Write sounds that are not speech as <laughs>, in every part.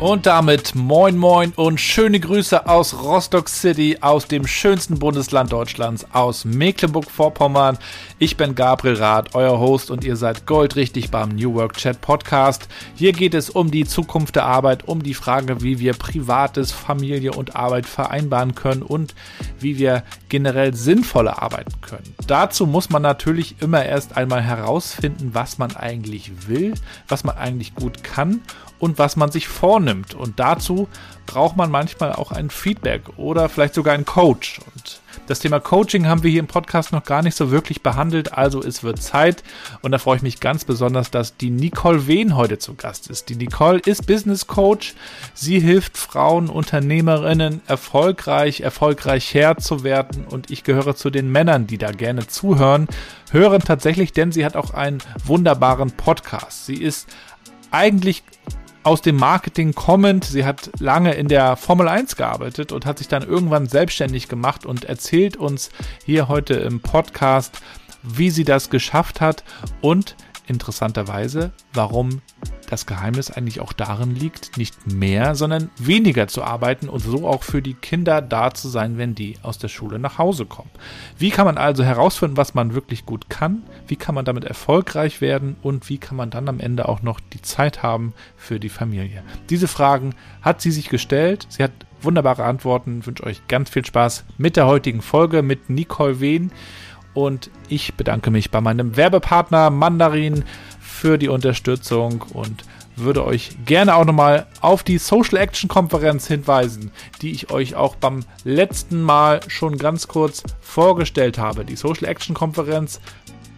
Und damit moin moin und schöne Grüße aus Rostock City, aus dem schönsten Bundesland Deutschlands, aus Mecklenburg-Vorpommern. Ich bin Gabriel Rath, euer Host und ihr seid goldrichtig beim New Work Chat Podcast. Hier geht es um die Zukunft der Arbeit, um die Frage, wie wir Privates, Familie und Arbeit vereinbaren können und wie wir generell sinnvoller arbeiten können. Dazu muss man natürlich immer erst einmal herausfinden, was man eigentlich will, was man eigentlich gut kann und was man sich vornimmt. Und dazu braucht man manchmal auch ein Feedback oder vielleicht sogar einen Coach. Und das Thema Coaching haben wir hier im Podcast noch gar nicht so wirklich behandelt, also es wird Zeit. Und da freue ich mich ganz besonders, dass die Nicole Wehn heute zu Gast ist. Die Nicole ist Business Coach. Sie hilft Frauen, Unternehmerinnen erfolgreich, erfolgreich Herr zu werden. Und ich gehöre zu den Männern, die da gerne zuhören. Hören tatsächlich, denn sie hat auch einen wunderbaren Podcast. Sie ist eigentlich aus dem Marketing kommend. Sie hat lange in der Formel 1 gearbeitet und hat sich dann irgendwann selbstständig gemacht und erzählt uns hier heute im Podcast, wie sie das geschafft hat und interessanterweise, warum das Geheimnis eigentlich auch darin liegt, nicht mehr, sondern weniger zu arbeiten und so auch für die Kinder da zu sein, wenn die aus der Schule nach Hause kommen. Wie kann man also herausfinden, was man wirklich gut kann? Wie kann man damit erfolgreich werden? Und wie kann man dann am Ende auch noch die Zeit haben für die Familie? Diese Fragen hat sie sich gestellt. Sie hat wunderbare Antworten. Ich wünsche euch ganz viel Spaß mit der heutigen Folge mit Nicole Wehn. Und ich bedanke mich bei meinem Werbepartner Mandarin für die Unterstützung und würde euch gerne auch nochmal auf die Social Action Konferenz hinweisen, die ich euch auch beim letzten Mal schon ganz kurz vorgestellt habe. Die Social Action Konferenz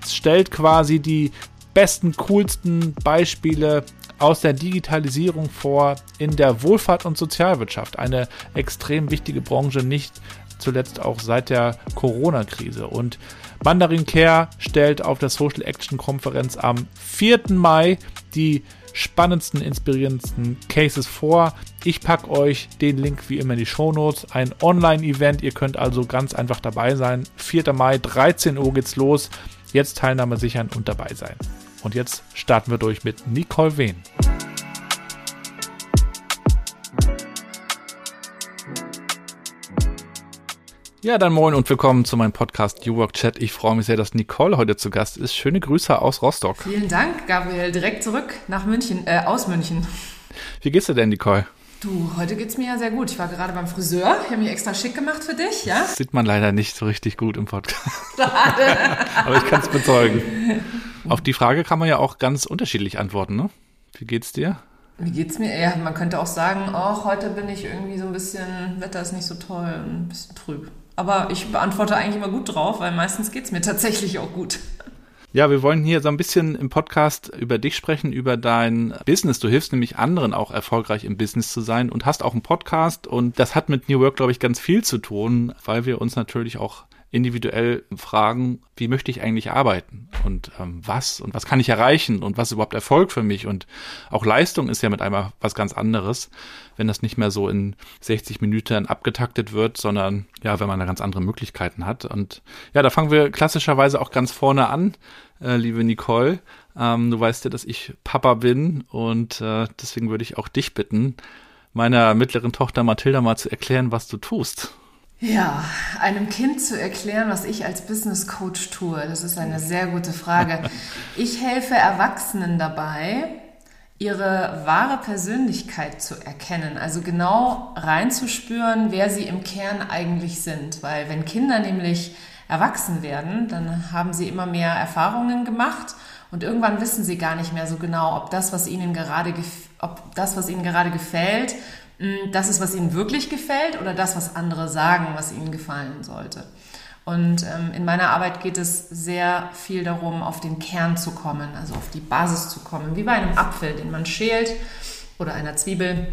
stellt quasi die besten, coolsten Beispiele aus der Digitalisierung vor in der Wohlfahrt und Sozialwirtschaft. Eine extrem wichtige Branche, nicht zuletzt auch seit der Corona-Krise. Und Mandarin Care stellt auf der Social Action Konferenz am 4. Mai die spannendsten, inspirierendsten Cases vor. Ich packe euch den Link wie immer in die Show Notes. Ein Online-Event. Ihr könnt also ganz einfach dabei sein. 4. Mai, 13 Uhr geht's los. Jetzt Teilnahme sichern und dabei sein. Und jetzt starten wir durch mit Nicole Wehn. Ja, dann moin und willkommen zu meinem Podcast New Work Chat. Ich freue mich sehr, dass Nicole heute zu Gast ist. Schöne Grüße aus Rostock. Vielen Dank, Gabriel. Direkt zurück nach München, äh, aus München. Wie geht's dir denn, Nicole? Du, heute geht's mir ja sehr gut. Ich war gerade beim Friseur. Ich habe mich extra schick gemacht für dich, ja? Das sieht man leider nicht so richtig gut im Podcast. <laughs> Schade. <laughs> Aber ich kann es bezeugen. Auf die Frage kann man ja auch ganz unterschiedlich antworten, ne? Wie geht's dir? Wie geht's mir? Ja, man könnte auch sagen, oh, heute bin ich irgendwie so ein bisschen, Wetter ist nicht so toll, ein bisschen trüb. Aber ich beantworte eigentlich immer gut drauf, weil meistens geht es mir tatsächlich auch gut. Ja, wir wollen hier so ein bisschen im Podcast über dich sprechen, über dein Business. Du hilfst nämlich anderen auch erfolgreich im Business zu sein und hast auch einen Podcast und das hat mit New Work, glaube ich, ganz viel zu tun, weil wir uns natürlich auch individuell fragen, wie möchte ich eigentlich arbeiten? Und ähm, was? Und was kann ich erreichen? Und was ist überhaupt Erfolg für mich? Und auch Leistung ist ja mit einmal was ganz anderes, wenn das nicht mehr so in 60 Minuten abgetaktet wird, sondern ja, wenn man da ganz andere Möglichkeiten hat. Und ja, da fangen wir klassischerweise auch ganz vorne an, äh, liebe Nicole. Ähm, du weißt ja, dass ich Papa bin und äh, deswegen würde ich auch dich bitten, meiner mittleren Tochter Mathilda mal zu erklären, was du tust. Ja, einem Kind zu erklären, was ich als Business Coach tue, das ist eine sehr gute Frage. <laughs> Ich helfe Erwachsenen dabei, ihre wahre Persönlichkeit zu erkennen, also genau reinzuspüren, wer sie im Kern eigentlich sind. Weil wenn Kinder nämlich erwachsen werden, dann haben sie immer mehr Erfahrungen gemacht und irgendwann wissen sie gar nicht mehr so genau, ob das, was ihnen gerade, ob das, was ihnen gerade gefällt, das ist, was ihnen wirklich gefällt oder das, was andere sagen, was ihnen gefallen sollte. Und ähm, in meiner Arbeit geht es sehr viel darum, auf den Kern zu kommen, also auf die Basis zu kommen, wie bei einem Apfel, den man schält oder einer Zwiebel.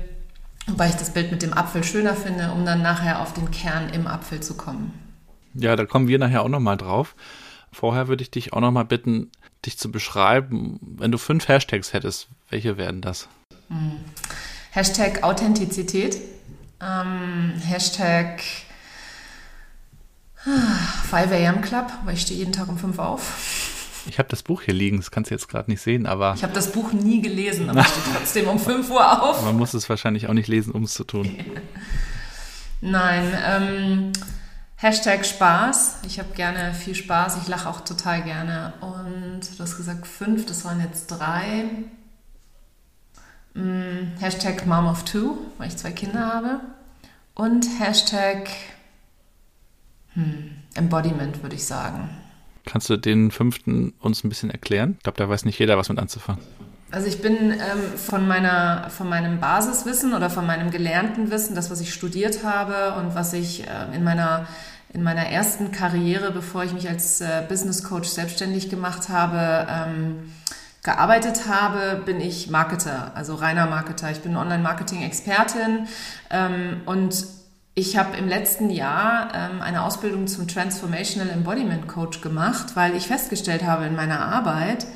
Wobei ich das Bild mit dem Apfel schöner finde, um dann nachher auf den Kern im Apfel zu kommen. Ja, da kommen wir nachher auch nochmal drauf. Vorher würde ich dich auch nochmal bitten, dich zu beschreiben. Wenn du fünf Hashtags hättest, welche wären das? Hm. Hashtag Authentizität. Ähm, Hashtag 5 AM Club, weil ich stehe jeden Tag um 5 auf. Ich habe das Buch hier liegen, das kannst du jetzt gerade nicht sehen, aber. Ich habe das Buch nie gelesen, aber ich stehe trotzdem um 5 Uhr auf. Man muss es wahrscheinlich auch nicht lesen, um es zu tun. <laughs> Nein, ähm, Hashtag Spaß. Ich habe gerne viel Spaß. Ich lache auch total gerne. Und du hast gesagt fünf, das waren jetzt drei. Mm, Hashtag Mom of Two, weil ich zwei Kinder habe. Und Hashtag hm, Embodiment, würde ich sagen. Kannst du den fünften uns ein bisschen erklären? Ich glaube, da weiß nicht jeder, was mit anzufangen. Also ich bin ähm, von, meiner, von meinem Basiswissen oder von meinem gelernten Wissen, das, was ich studiert habe und was ich äh, in, meiner, in meiner ersten Karriere, bevor ich mich als äh, Business Coach selbstständig gemacht habe, ähm, gearbeitet habe, bin ich Marketer, also reiner Marketer. Ich bin Online-Marketing-Expertin ähm, und ich habe im letzten Jahr ähm, eine Ausbildung zum Transformational Embodiment Coach gemacht, weil ich festgestellt habe in meiner Arbeit,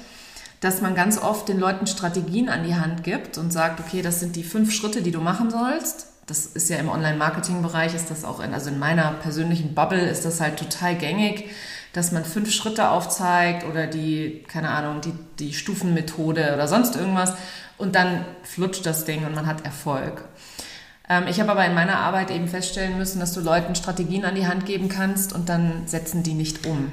dass man ganz oft den Leuten Strategien an die Hand gibt und sagt, okay, das sind die fünf Schritte, die du machen sollst. Das ist ja im Online-Marketing-Bereich, ist das auch, in, also in meiner persönlichen Bubble ist das halt total gängig, dass man fünf Schritte aufzeigt oder die, keine Ahnung, die, die Stufenmethode oder sonst irgendwas und dann flutscht das Ding und man hat Erfolg. Ähm, ich habe aber in meiner Arbeit eben feststellen müssen, dass du Leuten Strategien an die Hand geben kannst und dann setzen die nicht um.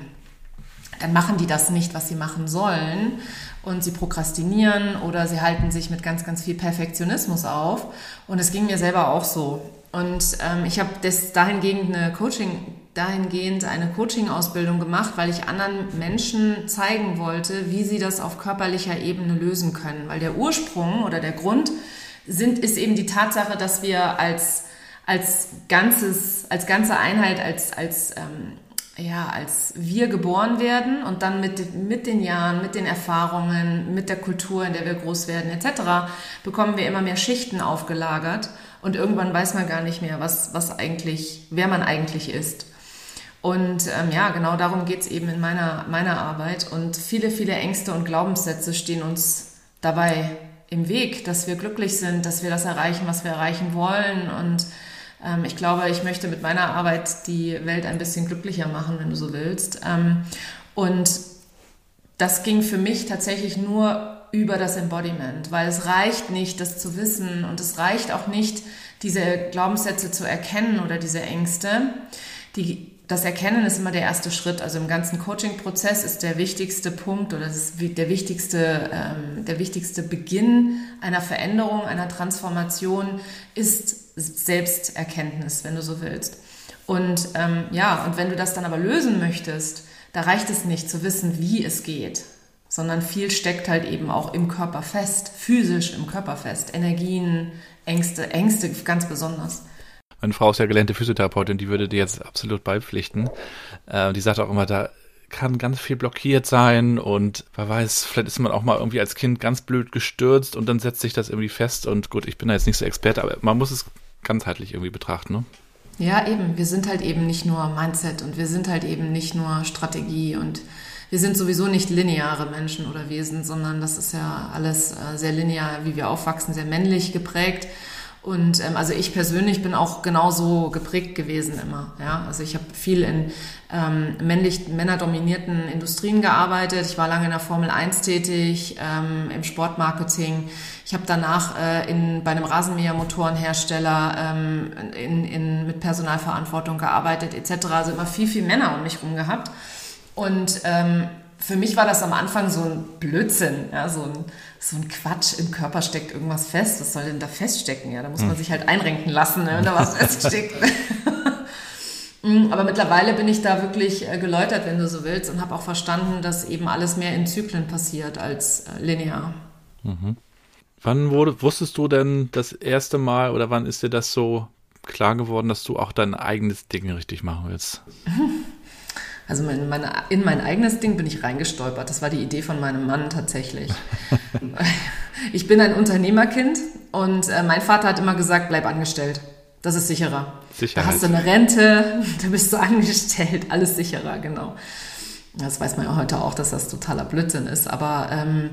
Dann machen die das nicht, was sie machen sollen und sie prokrastinieren oder sie halten sich mit ganz, ganz viel Perfektionismus auf. Und es ging mir selber auch so. Und ähm, ich habe dahingehend eine Coaching, dahingehend eine Coaching-Ausbildung gemacht, weil ich anderen Menschen zeigen wollte, wie sie das auf körperlicher Ebene lösen können. Weil der Ursprung oder der Grund sind, ist eben die Tatsache, dass wir als, als ganzes, als ganze Einheit, als, als ähm, ja, als wir geboren werden und dann mit, mit den Jahren, mit den Erfahrungen, mit der Kultur, in der wir groß werden, etc., bekommen wir immer mehr Schichten aufgelagert und irgendwann weiß man gar nicht mehr, was, was eigentlich, wer man eigentlich ist. Und ähm, ja, genau darum geht es eben in meiner, meiner Arbeit. Und viele, viele Ängste und Glaubenssätze stehen uns dabei im Weg, dass wir glücklich sind, dass wir das erreichen, was wir erreichen wollen und ähm, ich glaube, ich möchte mit meiner Arbeit die Welt ein bisschen glücklicher machen, wenn du so willst. Ähm, und das ging für mich tatsächlich nur über das Embodiment, weil es reicht nicht, das zu wissen und es reicht auch nicht, diese Glaubenssätze zu erkennen oder diese Ängste. Die, das Erkennen ist immer der erste Schritt. Also im ganzen Coaching-Prozess ist der wichtigste Punkt oder der wichtigste, ähm, der wichtigste Beginn einer Veränderung, einer Transformation ist Selbsterkenntnis, wenn du so willst. Und ähm, ja, und wenn du das dann aber lösen möchtest, da reicht es nicht zu wissen, wie es geht, sondern viel steckt halt eben auch im Körper fest, physisch im Körper fest. Energien, Ängste, Ängste ganz besonders. Meine Frau ist ja gelernte Physiotherapeutin, die würde dir jetzt absolut beipflichten. Äh, die sagt auch immer, da kann ganz viel blockiert sein und wer weiß, vielleicht ist man auch mal irgendwie als Kind ganz blöd gestürzt und dann setzt sich das irgendwie fest und gut, ich bin da jetzt nicht so Experte, aber man muss es ganzheitlich irgendwie betrachten, ne? Ja, eben. Wir sind halt eben nicht nur Mindset und wir sind halt eben nicht nur Strategie und wir sind sowieso nicht lineare Menschen oder Wesen, sondern das ist ja alles äh, sehr linear, wie wir aufwachsen, sehr männlich geprägt. Und ähm, also ich persönlich bin auch genauso geprägt gewesen immer. Ja? Also ich habe viel in ähm, männlich, männerdominierten Industrien gearbeitet. Ich war lange in der Formel 1 tätig, ähm, im Sportmarketing. Ich habe danach äh, in, bei einem Rasenmähermotorenhersteller ähm, in, in, mit Personalverantwortung gearbeitet etc. Also immer viel, viel Männer um mich rum gehabt. Und ähm, für mich war das am Anfang so ein Blödsinn, ja, so ein so ein Quatsch, im Körper steckt irgendwas fest, was soll denn da feststecken? Ja, da muss man hm. sich halt einrenken lassen, ne, wenn da was <laughs> feststeckt. <laughs> Mm, aber mittlerweile bin ich da wirklich äh, geläutert, wenn du so willst, und habe auch verstanden, dass eben alles mehr in Zyklen passiert als äh, linear. Mhm. Wann wurde, wusstest du denn das erste Mal oder wann ist dir das so klar geworden, dass du auch dein eigenes Ding richtig machen willst? <laughs> Also in, meine, in mein eigenes Ding bin ich reingestolpert. Das war die Idee von meinem Mann tatsächlich. <laughs> ich bin ein Unternehmerkind und äh, mein Vater hat immer gesagt, bleib angestellt. Das ist sicherer. Sicherheit. Da hast du eine Rente, <laughs> da bist du angestellt, alles sicherer, genau. Das weiß man ja heute auch, dass das totaler Blödsinn ist. Aber ähm,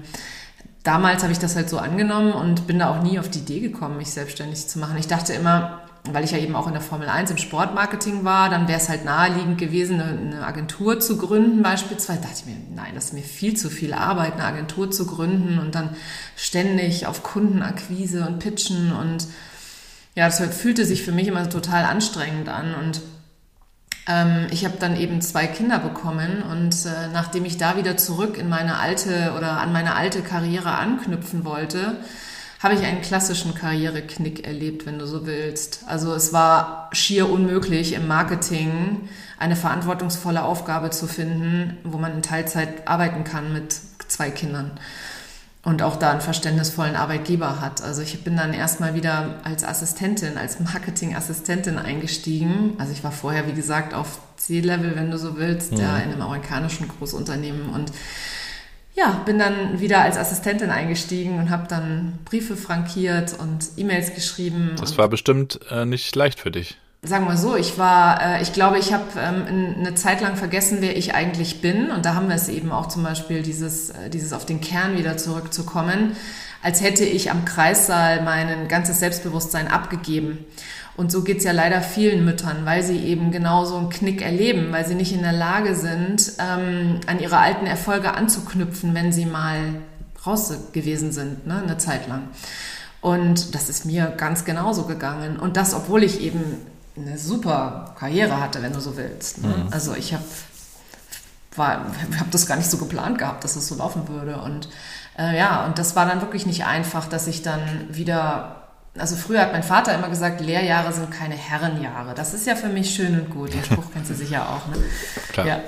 damals habe ich das halt so angenommen und bin da auch nie auf die Idee gekommen, mich selbstständig zu machen. Ich dachte immer, weil ich ja eben auch in der Formel 1 im Sportmarketing war, dann wäre es halt naheliegend gewesen, eine, Agentur zu gründen beispielsweise. Da dachte ich mir, nein, das ist mir viel zu viel Arbeit, eine Agentur zu gründen und dann ständig auf Kundenakquise und Pitchen und ja, das fühlte sich für mich immer total anstrengend an und ähm, ich habe dann eben zwei Kinder bekommen und äh, nachdem ich da wieder zurück in meine alte oder an meine alte Karriere anknüpfen wollte, habe ich einen klassischen Karriereknick erlebt, wenn du so willst. Also es war schier unmöglich im Marketing eine verantwortungsvolle Aufgabe zu finden, wo man in Teilzeit arbeiten kann mit zwei Kindern und auch da einen verständnisvollen Arbeitgeber hat. Also ich bin dann erstmal wieder als Assistentin, als Marketingassistentin eingestiegen. Also ich war vorher, wie gesagt, auf C-Level, wenn du so willst, mhm. ja, in einem amerikanischen Großunternehmen und ja, bin dann wieder als Assistentin eingestiegen und habe dann Briefe frankiert und E-Mails geschrieben. Das war bestimmt äh, nicht leicht für dich. Sagen wir so, ich war, äh, ich glaube, ich habe ähm, eine Zeit lang vergessen, wer ich eigentlich bin. Und da haben wir es eben auch zum Beispiel, dieses, äh, dieses auf den Kern wieder zurückzukommen, als hätte ich am Kreissaal mein ganzes Selbstbewusstsein abgegeben. Und so geht's ja leider vielen Müttern, weil sie eben genau so einen Knick erleben, weil sie nicht in der Lage sind, ähm, an ihre alten Erfolge anzuknüpfen, wenn sie mal raus gewesen sind, ne, eine Zeit lang. Und das ist mir ganz genauso gegangen. Und das, obwohl ich eben eine super Karriere hatte, wenn du so willst. Ne? Mhm. Also ich habe habe das gar nicht so geplant gehabt, dass es so laufen würde. Und äh, ja, und das war dann wirklich nicht einfach, dass ich dann wieder also früher hat mein Vater immer gesagt, Lehrjahre sind keine Herrenjahre. Das ist ja für mich schön und gut. Den Spruch kennst du sicher auch, ne? <laughs> Klar. Ja.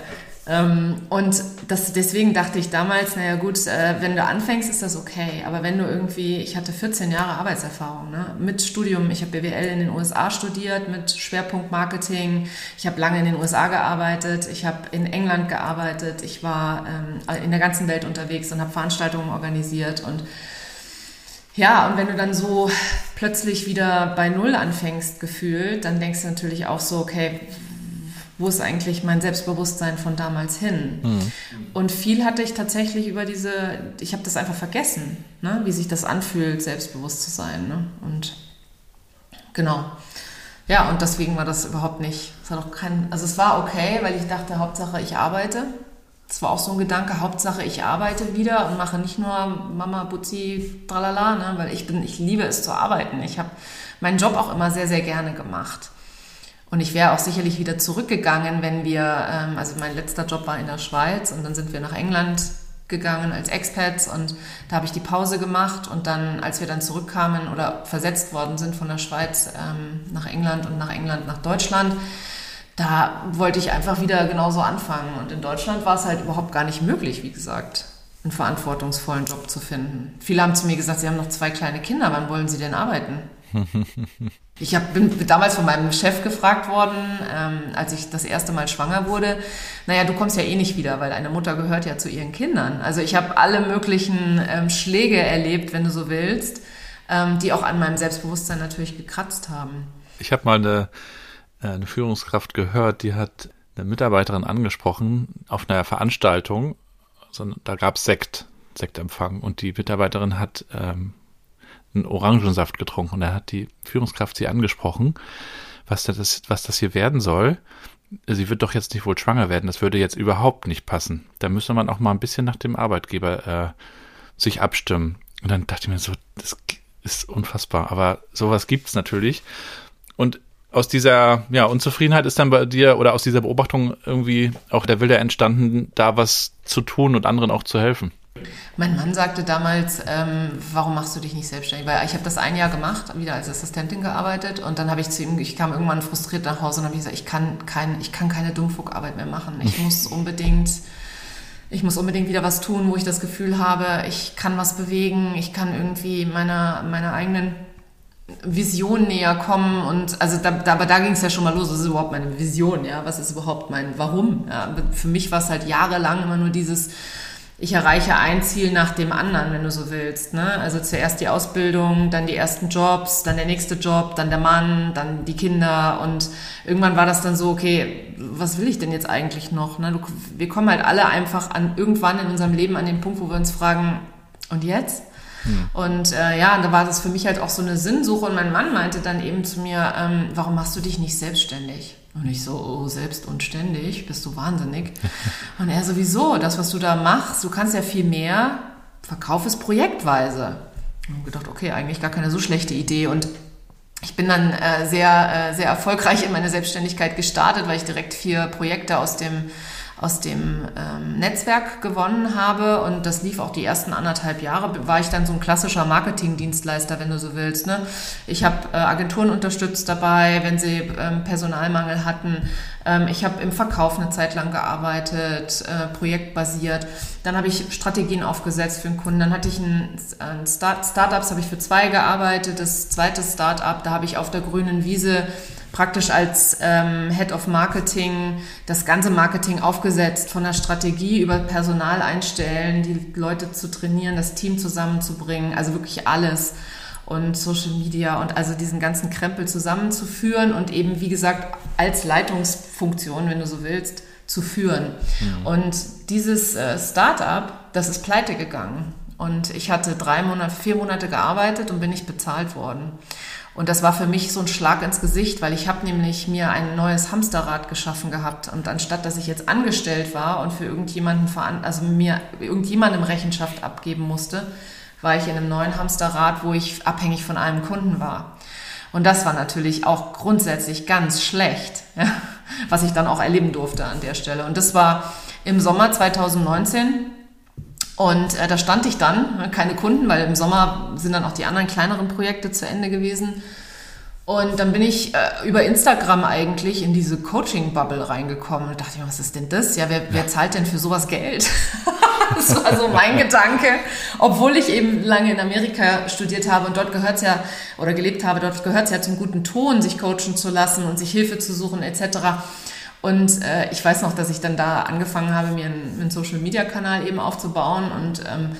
Ähm, und das, deswegen dachte ich damals, naja gut, äh, wenn du anfängst, ist das okay. Aber wenn du irgendwie, ich hatte 14 Jahre Arbeitserfahrung ne? mit Studium, ich habe BWL in den USA studiert mit Schwerpunkt Marketing, ich habe lange in den USA gearbeitet, ich habe in England gearbeitet, ich war ähm, in der ganzen Welt unterwegs und habe Veranstaltungen organisiert und ja, und wenn du dann so plötzlich wieder bei Null anfängst, gefühlt, dann denkst du natürlich auch so, okay, wo ist eigentlich mein Selbstbewusstsein von damals hin? Mhm. Und viel hatte ich tatsächlich über diese, ich habe das einfach vergessen, ne? wie sich das anfühlt, selbstbewusst zu sein. Ne? Und genau. Ja, und deswegen war das überhaupt nicht, es hat auch kein, also es war okay, weil ich dachte, Hauptsache ich arbeite. Das war auch so ein Gedanke, Hauptsache ich arbeite wieder und mache nicht nur Mama, Butzi, tralala, ne? weil ich bin, ich liebe es zu arbeiten. Ich habe meinen Job auch immer sehr, sehr gerne gemacht. Und ich wäre auch sicherlich wieder zurückgegangen, wenn wir, ähm, also mein letzter Job war in der Schweiz und dann sind wir nach England gegangen als Expats und da habe ich die Pause gemacht und dann, als wir dann zurückkamen oder versetzt worden sind von der Schweiz ähm, nach England und nach England nach Deutschland, da wollte ich einfach wieder genauso anfangen. Und in Deutschland war es halt überhaupt gar nicht möglich, wie gesagt, einen verantwortungsvollen Job zu finden. Viele haben zu mir gesagt, sie haben noch zwei kleine Kinder, wann wollen sie denn arbeiten? <laughs> Ich hab, bin damals von meinem Chef gefragt worden, ähm, als ich das erste Mal schwanger wurde, naja, du kommst ja eh nicht wieder, weil eine Mutter gehört ja zu ihren Kindern. Also ich habe alle möglichen ähm, Schläge erlebt, wenn du so willst, ähm, die auch an meinem Selbstbewusstsein natürlich gekratzt haben. Ich habe mal eine, eine Führungskraft gehört, die hat eine Mitarbeiterin angesprochen auf einer Veranstaltung, da gab es Sekt, Sektempfang und die Mitarbeiterin hat ähm, einen Orangensaft getrunken und da hat die Führungskraft sie angesprochen, was das, was das hier werden soll. Sie wird doch jetzt nicht wohl schwanger werden, das würde jetzt überhaupt nicht passen. Da müsste man auch mal ein bisschen nach dem Arbeitgeber äh, sich abstimmen. Und dann dachte ich mir so, das ist unfassbar, aber sowas gibt's natürlich. Und aus dieser ja, Unzufriedenheit ist dann bei dir oder aus dieser Beobachtung irgendwie auch der Wille entstanden, da was zu tun und anderen auch zu helfen. Mein Mann sagte damals, ähm, warum machst du dich nicht selbstständig? Weil ich habe das ein Jahr gemacht, wieder als Assistentin gearbeitet und dann habe ich zu ihm, ich kam irgendwann frustriert nach Hause und habe gesagt, ich kann, kein, ich kann keine Dummfuckarbeit mehr machen. Ich <laughs> muss unbedingt, ich muss unbedingt wieder was tun, wo ich das Gefühl habe, ich kann was bewegen, ich kann irgendwie meiner, meiner eigenen Vision näher kommen und also da, da aber da ging es ja schon mal los, was ist überhaupt meine Vision, ja, was ist überhaupt mein Warum? Ja? Für mich war es halt jahrelang immer nur dieses ich erreiche ein Ziel nach dem anderen, wenn du so willst. Ne? Also zuerst die Ausbildung, dann die ersten Jobs, dann der nächste Job, dann der Mann, dann die Kinder und irgendwann war das dann so, okay, was will ich denn jetzt eigentlich noch? Ne? Du, wir kommen halt alle einfach an irgendwann in unserem Leben an den Punkt, wo wir uns fragen, und jetzt? Hm. Und äh, ja, da war das für mich halt auch so eine Sinnsuche. Und mein Mann meinte dann eben zu mir, ähm, warum machst du dich nicht selbstständig? Und ich so, oh, selbst und ständig, bist du wahnsinnig. <laughs> Und er sowieso, das, was du da machst, du kannst ja viel mehr, verkauf es projektweise. Und gedacht, okay, eigentlich gar keine so schlechte Idee. Und ich bin dann äh, sehr, äh, sehr erfolgreich in meine Selbstständigkeit gestartet, weil ich direkt vier Projekte aus dem aus dem ähm, Netzwerk gewonnen habe und das lief auch die ersten anderthalb Jahre, war ich dann so ein klassischer Marketingdienstleister, wenn du so willst. Ne? Ich habe äh, Agenturen unterstützt dabei, wenn sie ähm, Personalmangel hatten. Ähm, ich habe im Verkauf eine Zeit lang gearbeitet, äh, projektbasiert. Dann habe ich Strategien aufgesetzt für einen Kunden. Dann hatte ich ein, ein Start, Startups, habe ich für zwei gearbeitet. Das zweite Startup, da habe ich auf der grünen Wiese praktisch als ähm, Head of Marketing das ganze Marketing aufgesetzt, von der Strategie über Personal einstellen, die Leute zu trainieren, das Team zusammenzubringen, also wirklich alles und Social Media und also diesen ganzen Krempel zusammenzuführen und eben, wie gesagt, als Leitungsfunktion, wenn du so willst, zu führen. Mhm. Und dieses äh, Startup, das ist pleite gegangen. Und ich hatte drei Monate, vier Monate gearbeitet und bin nicht bezahlt worden. Und das war für mich so ein Schlag ins Gesicht, weil ich habe nämlich mir ein neues Hamsterrad geschaffen gehabt. Und anstatt dass ich jetzt angestellt war und für irgendjemanden, also mir irgendjemandem Rechenschaft abgeben musste, war ich in einem neuen Hamsterrad, wo ich abhängig von einem Kunden war. Und das war natürlich auch grundsätzlich ganz schlecht, <laughs> ja, was ich dann auch erleben durfte an der Stelle. Und das war im Sommer 2019 und äh, da stand ich dann, ne, keine Kunden, weil im Sommer sind dann auch die anderen kleineren Projekte zu Ende gewesen. Und dann bin ich äh, über Instagram eigentlich in diese Coaching-Bubble reingekommen und dachte mir, was ist denn das? Ja, wer, wer zahlt denn für sowas Geld? <laughs> das war so mein Gedanke. Obwohl ich eben lange in Amerika studiert habe und dort gehört es ja, oder gelebt habe, dort gehört es ja zum guten Ton, sich coachen zu lassen und sich Hilfe zu suchen etc. Und äh, ich weiß noch, dass ich dann da angefangen habe, mir einen, einen Social-Media-Kanal eben aufzubauen und ähm,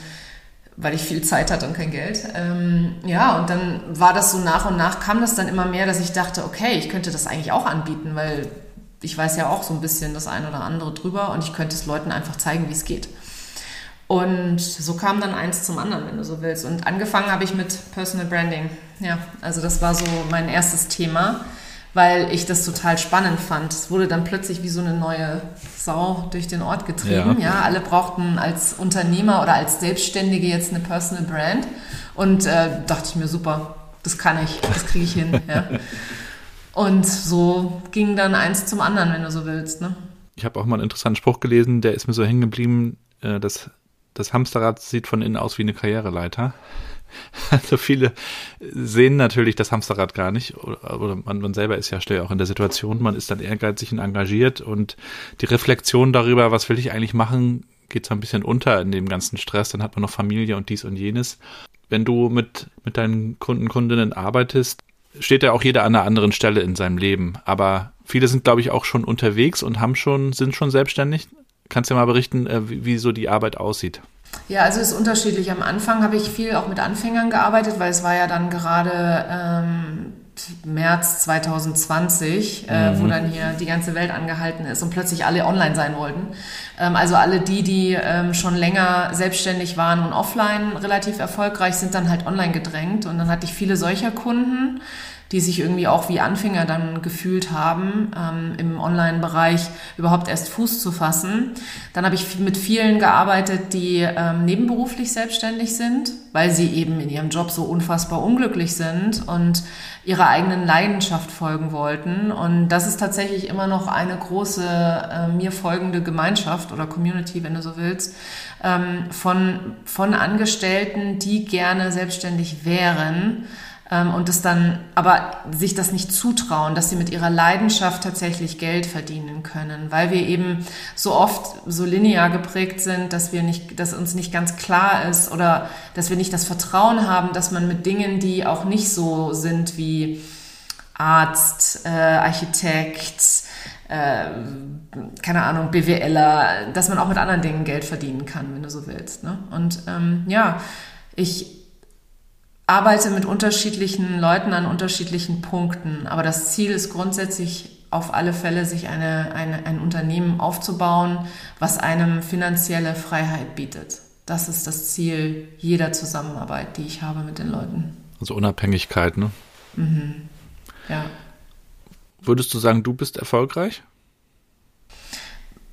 weil ich viel Zeit hatte und kein Geld. Ähm, ja, und dann war das so nach und nach, kam das dann immer mehr, dass ich dachte, okay, ich könnte das eigentlich auch anbieten, weil ich weiß ja auch so ein bisschen das eine oder andere drüber und ich könnte es Leuten einfach zeigen, wie es geht. Und so kam dann eins zum anderen, wenn du so willst. Und angefangen habe ich mit Personal Branding. Ja, also das war so mein erstes Thema weil ich das total spannend fand. Es wurde dann plötzlich wie so eine neue Sau durch den Ort getrieben. Ja, ja alle brauchten als Unternehmer oder als Selbstständige jetzt eine Personal Brand. Und äh, dachte ich mir, super, das kann ich, das kriege ich hin. Ja. <laughs> Und so ging dann eins zum anderen, wenn du so willst. Ne? Ich habe auch mal einen interessanten Spruch gelesen, der ist mir so hängen geblieben. Äh, das, das Hamsterrad sieht von innen aus wie eine Karriereleiter. <laughs> Also viele sehen natürlich das Hamsterrad gar nicht. Oder, man, man selber ist ja schnell auch in der Situation, man ist dann ehrgeizig und engagiert und die Reflexion darüber, was will ich eigentlich machen, geht so ein bisschen unter in dem ganzen Stress. Dann hat man noch Familie und dies und jenes. Wenn du mit, mit deinen Kunden, Kundinnen arbeitest, steht ja auch jeder an einer anderen Stelle in seinem Leben. Aber viele sind, glaube ich, auch schon unterwegs und haben schon, sind schon selbstständig. Kannst du ja mal berichten, äh, wie, wie so die Arbeit aussieht? Ja, also es ist unterschiedlich. Am Anfang habe ich viel auch mit Anfängern gearbeitet, weil es war ja dann gerade ähm, März 2020, äh, mhm. wo dann hier die ganze Welt angehalten ist und plötzlich alle online sein wollten. Ähm, also alle die, die ähm, schon länger selbstständig waren und offline relativ erfolgreich, sind dann halt online gedrängt. Und dann hatte ich viele solcher Kunden die sich irgendwie auch wie Anfänger dann gefühlt haben, ähm, im Online-Bereich überhaupt erst Fuß zu fassen. Dann habe ich mit vielen gearbeitet, die ähm, nebenberuflich selbstständig sind, weil sie eben in ihrem Job so unfassbar unglücklich sind und ihrer eigenen Leidenschaft folgen wollten. Und das ist tatsächlich immer noch eine große äh, mir folgende Gemeinschaft oder Community, wenn du so willst, ähm, von, von Angestellten, die gerne selbstständig wären und das dann, aber sich das nicht zutrauen, dass sie mit ihrer Leidenschaft tatsächlich Geld verdienen können, weil wir eben so oft so linear geprägt sind, dass wir nicht, dass uns nicht ganz klar ist oder dass wir nicht das Vertrauen haben, dass man mit Dingen, die auch nicht so sind wie Arzt, äh, Architekt, äh, keine Ahnung, BWLer, dass man auch mit anderen Dingen Geld verdienen kann, wenn du so willst. Ne? Und ähm, ja, ich arbeite mit unterschiedlichen Leuten an unterschiedlichen Punkten. Aber das Ziel ist grundsätzlich auf alle Fälle, sich eine, eine, ein Unternehmen aufzubauen, was einem finanzielle Freiheit bietet. Das ist das Ziel jeder Zusammenarbeit, die ich habe mit den Leuten. Also Unabhängigkeit, ne? Mhm. Ja. Würdest du sagen, du bist erfolgreich?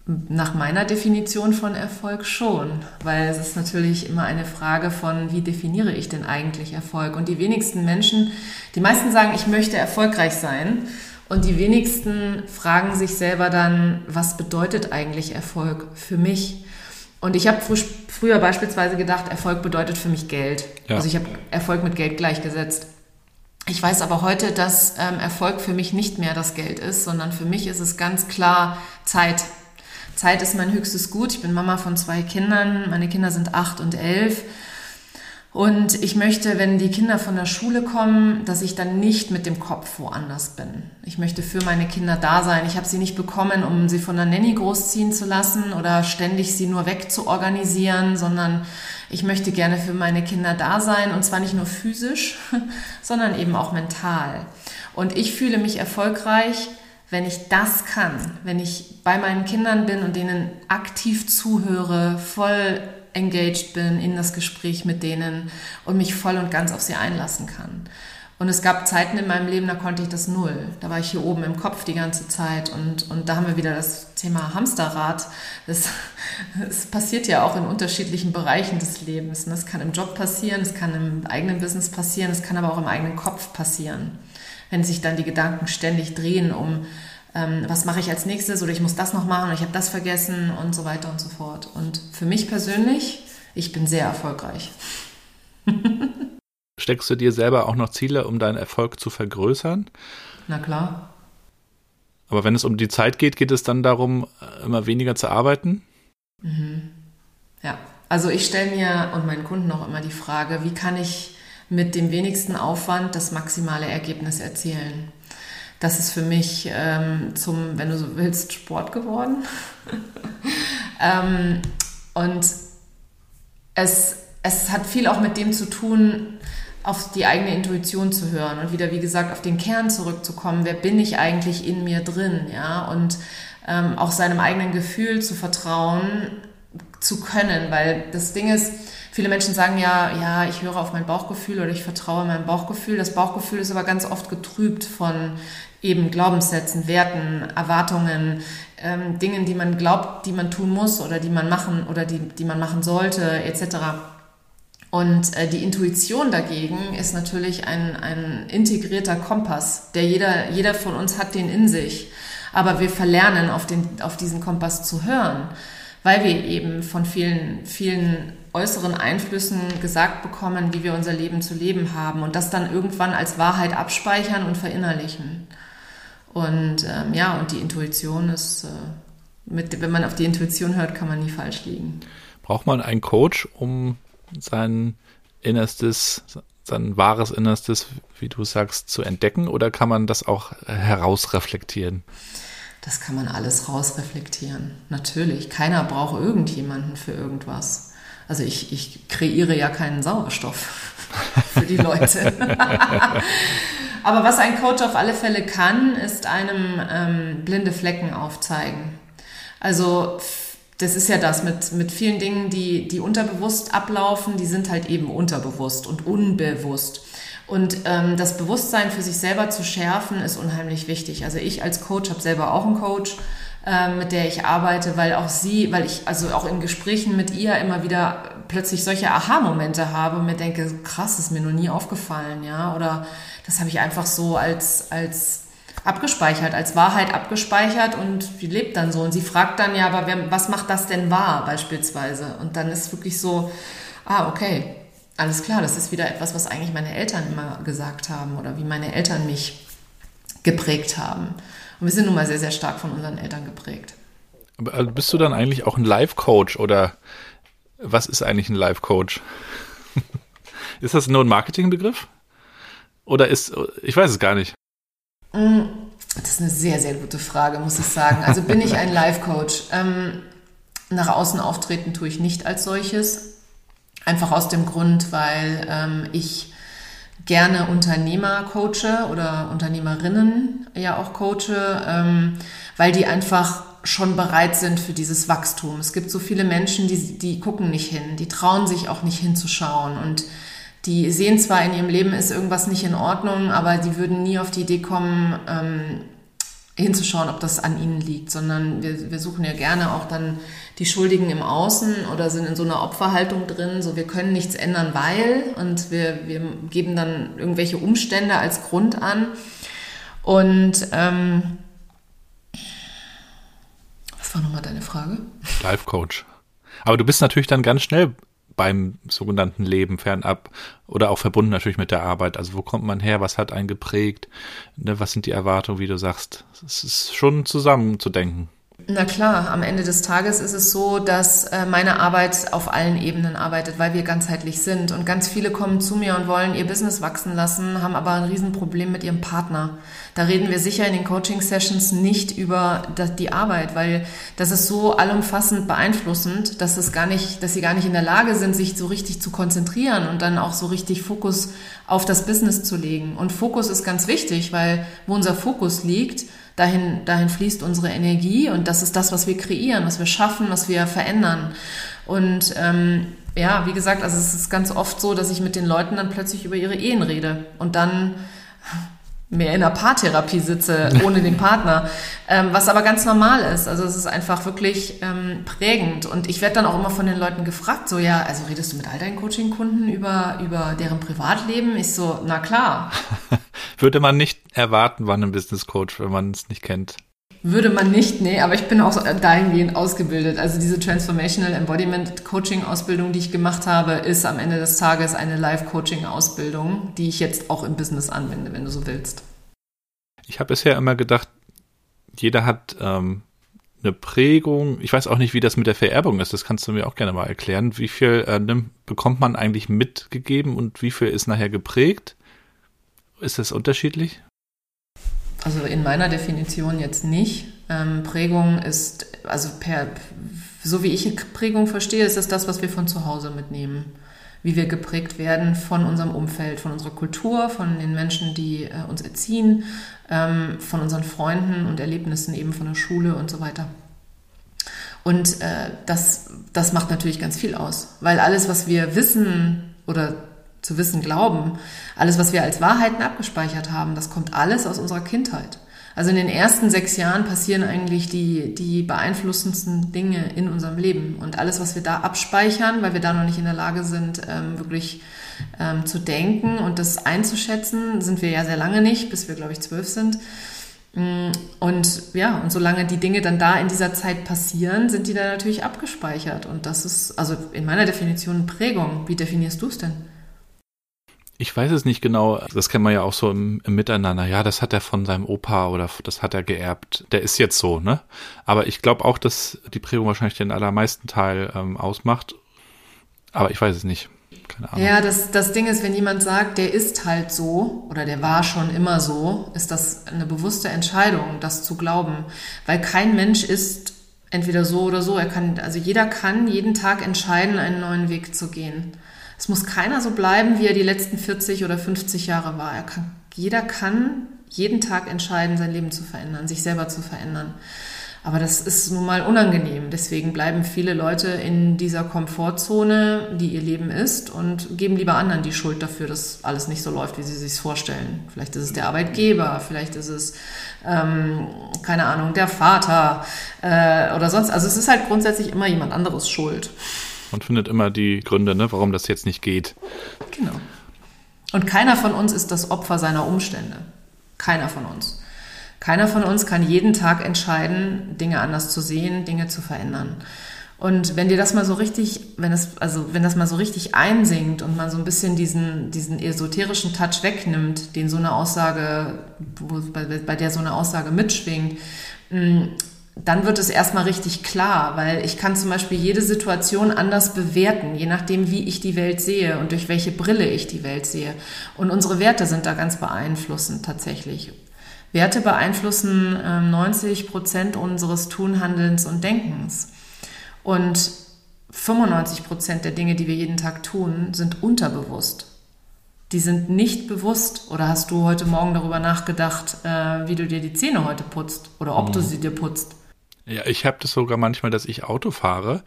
Nach meiner Definition von Erfolg schon, weil es ist natürlich immer eine Frage von, wie definiere ich denn eigentlich Erfolg? Und die wenigsten Menschen, die meisten sagen, ich möchte erfolgreich sein. Und die wenigsten fragen sich selber dann, was bedeutet eigentlich Erfolg für mich? Und ich habe fr früher beispielsweise gedacht, Erfolg bedeutet für mich Geld. Ja. Also ich habe Erfolg mit Geld gleichgesetzt. Ich weiß aber heute, dass ähm, Erfolg für mich nicht mehr das Geld ist, sondern für mich ist es ganz klar Zeit. Zeit ist mein höchstes Gut. Ich bin Mama von zwei Kindern. Meine Kinder sind acht und elf. Und ich möchte, wenn die Kinder von der Schule kommen, dass ich dann nicht mit dem Kopf woanders bin. Ich möchte für meine Kinder da sein. Ich habe sie nicht bekommen, um sie von der Nanny großziehen zu lassen oder ständig sie nur wegzuorganisieren, sondern ich möchte gerne für meine Kinder da sein und zwar nicht nur physisch, <laughs> sondern eben auch mental. Und ich fühle mich erfolgreich, wenn ich das kann, wenn ich bei meinen Kindern bin und denen aktiv zuhöre, voll engaged bin in das Gespräch mit denen und mich voll und ganz auf sie einlassen kann. Und es gab Zeiten in meinem Leben, da konnte ich das null. Da war ich hier oben im Kopf die ganze Zeit. Und, und da haben wir wieder das Thema Hamsterrad. Das, <laughs> das passiert ja auch in unterschiedlichen Bereichen des Lebens. Das kann im Job passieren, es kann im eigenen Business passieren, es kann aber auch im eigenen Kopf passieren. Wenn sich dann die Gedanken ständig drehen um ähm, was mache ich als nächstes oder ich muss das noch machen oder ich habe das vergessen und so weiter und so fort. Und für mich persönlich, ich bin sehr erfolgreich. <laughs> Steckst du dir selber auch noch Ziele, um deinen Erfolg zu vergrößern? Na klar. Aber wenn es um die Zeit geht, geht es dann darum, immer weniger zu arbeiten? Mhm. Ja, also ich stelle mir und meinen Kunden auch immer die Frage, wie kann ich mit dem wenigsten Aufwand das maximale Ergebnis erzielen? das ist für mich ähm, zum, wenn du so willst, Sport geworden. <laughs> ähm, und es, es hat viel auch mit dem zu tun, auf die eigene Intuition zu hören und wieder, wie gesagt, auf den Kern zurückzukommen. Wer bin ich eigentlich in mir drin? Ja, und ähm, auch seinem eigenen Gefühl zu vertrauen zu können, weil das Ding ist, Viele Menschen sagen ja, ja, ich höre auf mein Bauchgefühl oder ich vertraue meinem Bauchgefühl. Das Bauchgefühl ist aber ganz oft getrübt von eben Glaubenssätzen, Werten, Erwartungen, ähm, Dingen, die man glaubt, die man tun muss oder die man machen oder die, die man machen sollte, etc. Und äh, die Intuition dagegen ist natürlich ein, ein integrierter Kompass, der jeder, jeder von uns hat den in sich. Aber wir verlernen, auf, den, auf diesen Kompass zu hören, weil wir eben von vielen, vielen äußeren Einflüssen gesagt bekommen, wie wir unser Leben zu leben haben und das dann irgendwann als Wahrheit abspeichern und verinnerlichen. Und ähm, ja, und die Intuition ist, äh, mit, wenn man auf die Intuition hört, kann man nie falsch liegen. Braucht man einen Coach, um sein Innerstes, sein wahres Innerstes, wie du sagst, zu entdecken oder kann man das auch herausreflektieren? Das kann man alles rausreflektieren. Natürlich. Keiner braucht irgendjemanden für irgendwas. Also ich, ich kreiere ja keinen Sauerstoff <laughs> für die Leute. <laughs> Aber was ein Coach auf alle Fälle kann, ist einem ähm, blinde Flecken aufzeigen. Also das ist ja das mit, mit vielen Dingen, die, die unterbewusst ablaufen, die sind halt eben unterbewusst und unbewusst. Und ähm, das Bewusstsein für sich selber zu schärfen, ist unheimlich wichtig. Also ich als Coach habe selber auch einen Coach ähm, mit der ich arbeite, weil auch sie, weil ich also auch in Gesprächen mit ihr immer wieder plötzlich solche Aha-Momente habe und mir denke, krass, ist mir noch nie aufgefallen, ja, oder das habe ich einfach so als, als abgespeichert, als Wahrheit abgespeichert und die lebt dann so. Und sie fragt dann ja, aber wer, was macht das denn wahr beispielsweise? Und dann ist wirklich so, ah, okay, alles klar, das ist wieder etwas, was eigentlich meine Eltern immer gesagt haben oder wie meine Eltern mich geprägt haben. Und wir sind nun mal sehr, sehr stark von unseren Eltern geprägt. Aber also bist du dann eigentlich auch ein Life-Coach oder was ist eigentlich ein Life-Coach? <laughs> ist das nur ein Marketingbegriff? Oder ist, ich weiß es gar nicht. Mm, das ist eine sehr, sehr gute Frage, muss ich sagen. Also bin ich ein Life-Coach? Ähm, nach außen auftreten tue ich nicht als solches. Einfach aus dem Grund, weil ähm, ich gerne Unternehmer coache oder Unternehmerinnen ja auch coache, ähm, weil die einfach schon bereit sind für dieses Wachstum. Es gibt so viele Menschen, die, die gucken nicht hin, die trauen sich auch nicht hinzuschauen und die sehen zwar in ihrem Leben ist irgendwas nicht in Ordnung, aber die würden nie auf die Idee kommen, ähm, hinzuschauen, ob das an ihnen liegt, sondern wir, wir suchen ja gerne auch dann die Schuldigen im Außen oder sind in so einer Opferhaltung drin, so wir können nichts ändern, weil und wir, wir geben dann irgendwelche Umstände als Grund an. Und ähm, was war nochmal deine Frage? Life Coach. Aber du bist natürlich dann ganz schnell beim sogenannten Leben fernab oder auch verbunden natürlich mit der Arbeit. Also wo kommt man her? Was hat einen geprägt? Ne, was sind die Erwartungen, wie du sagst? Es ist schon zusammenzudenken. Na klar, am Ende des Tages ist es so, dass äh, meine Arbeit auf allen Ebenen arbeitet, weil wir ganzheitlich sind. Und ganz viele kommen zu mir und wollen ihr Business wachsen lassen, haben aber ein Riesenproblem mit ihrem Partner. Da reden wir sicher in den Coaching-Sessions nicht über die Arbeit, weil das ist so allumfassend beeinflussend, dass es gar nicht, dass sie gar nicht in der Lage sind, sich so richtig zu konzentrieren und dann auch so richtig Fokus auf das Business zu legen. Und Fokus ist ganz wichtig, weil wo unser Fokus liegt, dahin, dahin fließt unsere Energie und das ist das, was wir kreieren, was wir schaffen, was wir verändern. Und ähm, ja, wie gesagt, also es ist ganz oft so, dass ich mit den Leuten dann plötzlich über ihre Ehen rede und dann mehr in einer Paartherapie sitze, <laughs> ohne den Partner, ähm, was aber ganz normal ist. Also es ist einfach wirklich ähm, prägend. Und ich werde dann auch immer von den Leuten gefragt, so ja, also redest du mit all deinen Coaching-Kunden über, über deren Privatleben? Ich so, na klar. <laughs> Würde man nicht erwarten, wann ein Business Coach, wenn man es nicht kennt. Würde man nicht, nee, aber ich bin auch dahingehend ausgebildet. Also diese Transformational Embodiment Coaching Ausbildung, die ich gemacht habe, ist am Ende des Tages eine Live-Coaching Ausbildung, die ich jetzt auch im Business anwende, wenn du so willst. Ich habe bisher immer gedacht, jeder hat ähm, eine Prägung. Ich weiß auch nicht, wie das mit der Vererbung ist. Das kannst du mir auch gerne mal erklären. Wie viel äh, bekommt man eigentlich mitgegeben und wie viel ist nachher geprägt? Ist das unterschiedlich? Also in meiner Definition jetzt nicht. Ähm, Prägung ist, also per, so wie ich Prägung verstehe, ist es das, was wir von zu Hause mitnehmen. Wie wir geprägt werden von unserem Umfeld, von unserer Kultur, von den Menschen, die äh, uns erziehen, ähm, von unseren Freunden und Erlebnissen eben von der Schule und so weiter. Und äh, das, das macht natürlich ganz viel aus, weil alles, was wir wissen oder zu wissen glauben. Alles, was wir als Wahrheiten abgespeichert haben, das kommt alles aus unserer Kindheit. Also in den ersten sechs Jahren passieren eigentlich die, die beeinflussendsten Dinge in unserem Leben. Und alles, was wir da abspeichern, weil wir da noch nicht in der Lage sind, ähm, wirklich ähm, zu denken und das einzuschätzen, sind wir ja sehr lange nicht, bis wir, glaube ich, zwölf sind. Mm, und ja, und solange die Dinge dann da in dieser Zeit passieren, sind die da natürlich abgespeichert. Und das ist also in meiner Definition Prägung. Wie definierst du es denn? Ich weiß es nicht genau. Das kennt man ja auch so im, im, Miteinander. Ja, das hat er von seinem Opa oder das hat er geerbt. Der ist jetzt so, ne? Aber ich glaube auch, dass die Prägung wahrscheinlich den allermeisten Teil ähm, ausmacht. Aber ich weiß es nicht. Keine Ahnung. Ja, das, das Ding ist, wenn jemand sagt, der ist halt so oder der war schon immer so, ist das eine bewusste Entscheidung, das zu glauben. Weil kein Mensch ist entweder so oder so. Er kann, also jeder kann jeden Tag entscheiden, einen neuen Weg zu gehen. Es muss keiner so bleiben, wie er die letzten 40 oder 50 Jahre war. Kann, jeder kann jeden Tag entscheiden, sein Leben zu verändern, sich selber zu verändern. Aber das ist nun mal unangenehm. Deswegen bleiben viele Leute in dieser Komfortzone, die ihr Leben ist, und geben lieber anderen die Schuld dafür, dass alles nicht so läuft, wie sie sich vorstellen. Vielleicht ist es der Arbeitgeber, vielleicht ist es, ähm, keine Ahnung, der Vater äh, oder sonst. Also es ist halt grundsätzlich immer jemand anderes schuld. Man findet immer die Gründe, ne, warum das jetzt nicht geht. Genau. Und keiner von uns ist das Opfer seiner Umstände. Keiner von uns. Keiner von uns kann jeden Tag entscheiden, Dinge anders zu sehen, Dinge zu verändern. Und wenn dir das mal so richtig, wenn das, also wenn das mal so richtig einsinkt und man so ein bisschen diesen, diesen esoterischen Touch wegnimmt, den so eine Aussage, wo, bei, bei der so eine Aussage mitschwingt, mm, dann wird es erstmal richtig klar, weil ich kann zum Beispiel jede Situation anders bewerten, je nachdem, wie ich die Welt sehe und durch welche Brille ich die Welt sehe. Und unsere Werte sind da ganz beeinflussend tatsächlich. Werte beeinflussen äh, 90 Prozent unseres Tun, Handelns und Denkens. Und 95 Prozent der Dinge, die wir jeden Tag tun, sind unterbewusst. Die sind nicht bewusst. Oder hast du heute Morgen darüber nachgedacht, äh, wie du dir die Zähne heute putzt oder ob mhm. du sie dir putzt? Ja, ich habe das sogar manchmal, dass ich Auto fahre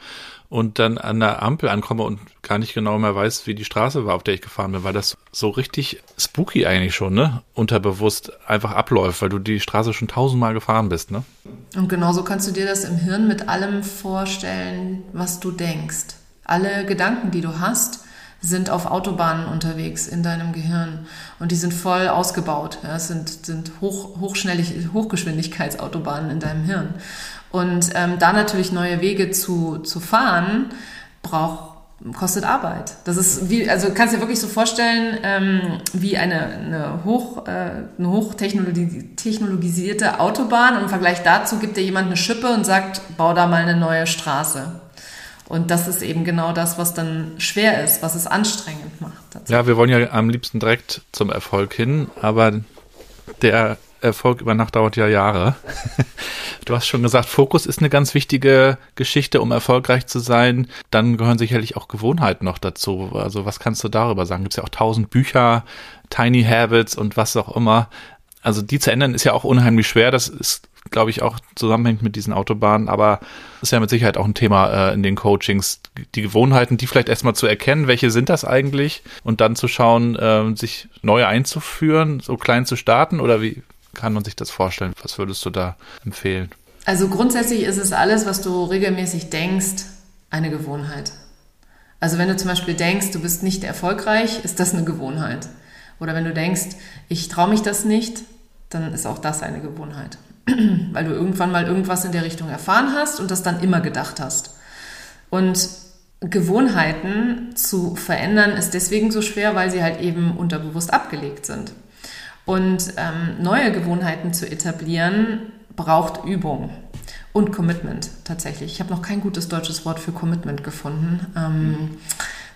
und dann an der Ampel ankomme und gar nicht genau mehr weiß, wie die Straße war, auf der ich gefahren bin, weil das so richtig spooky eigentlich schon, ne? Unterbewusst einfach abläuft, weil du die Straße schon tausendmal gefahren bist, ne? Und genauso kannst du dir das im Hirn mit allem vorstellen, was du denkst. Alle Gedanken, die du hast, sind auf Autobahnen unterwegs in deinem Gehirn und die sind voll ausgebaut. Ja, es sind, sind hoch, Hochgeschwindigkeitsautobahnen in deinem Hirn. Und ähm, da natürlich neue Wege zu, zu fahren, braucht kostet Arbeit. Das ist wie, also kannst dir wirklich so vorstellen, ähm, wie eine, eine, hoch, äh, eine hochtechnologisierte Autobahn und im Vergleich dazu gibt dir jemand eine Schippe und sagt, bau da mal eine neue Straße. Und das ist eben genau das, was dann schwer ist, was es anstrengend macht. Ja, wir wollen ja am liebsten direkt zum Erfolg hin, aber der Erfolg über Nacht dauert ja Jahre. <laughs> Du hast schon gesagt, Fokus ist eine ganz wichtige Geschichte, um erfolgreich zu sein. Dann gehören sicherlich auch Gewohnheiten noch dazu. Also was kannst du darüber sagen? Gibt es ja auch tausend Bücher, Tiny Habits und was auch immer. Also die zu ändern ist ja auch unheimlich schwer. Das ist, glaube ich, auch zusammenhängt mit diesen Autobahnen. Aber ist ja mit Sicherheit auch ein Thema äh, in den Coachings. Die Gewohnheiten, die vielleicht erstmal zu erkennen, welche sind das eigentlich? Und dann zu schauen, äh, sich neue einzuführen, so klein zu starten oder wie, kann man sich das vorstellen? Was würdest du da empfehlen? Also grundsätzlich ist es alles, was du regelmäßig denkst, eine Gewohnheit. Also wenn du zum Beispiel denkst, du bist nicht erfolgreich, ist das eine Gewohnheit. Oder wenn du denkst, ich traue mich das nicht, dann ist auch das eine Gewohnheit. <clears throat> Weil du irgendwann mal irgendwas in der Richtung erfahren hast und das dann immer gedacht hast. Und Gewohnheiten zu verändern ist deswegen so schwer, weil sie halt eben unterbewusst abgelegt sind. Und ähm, neue Gewohnheiten zu etablieren, braucht Übung und Commitment tatsächlich. Ich habe noch kein gutes deutsches Wort für Commitment gefunden. Ähm,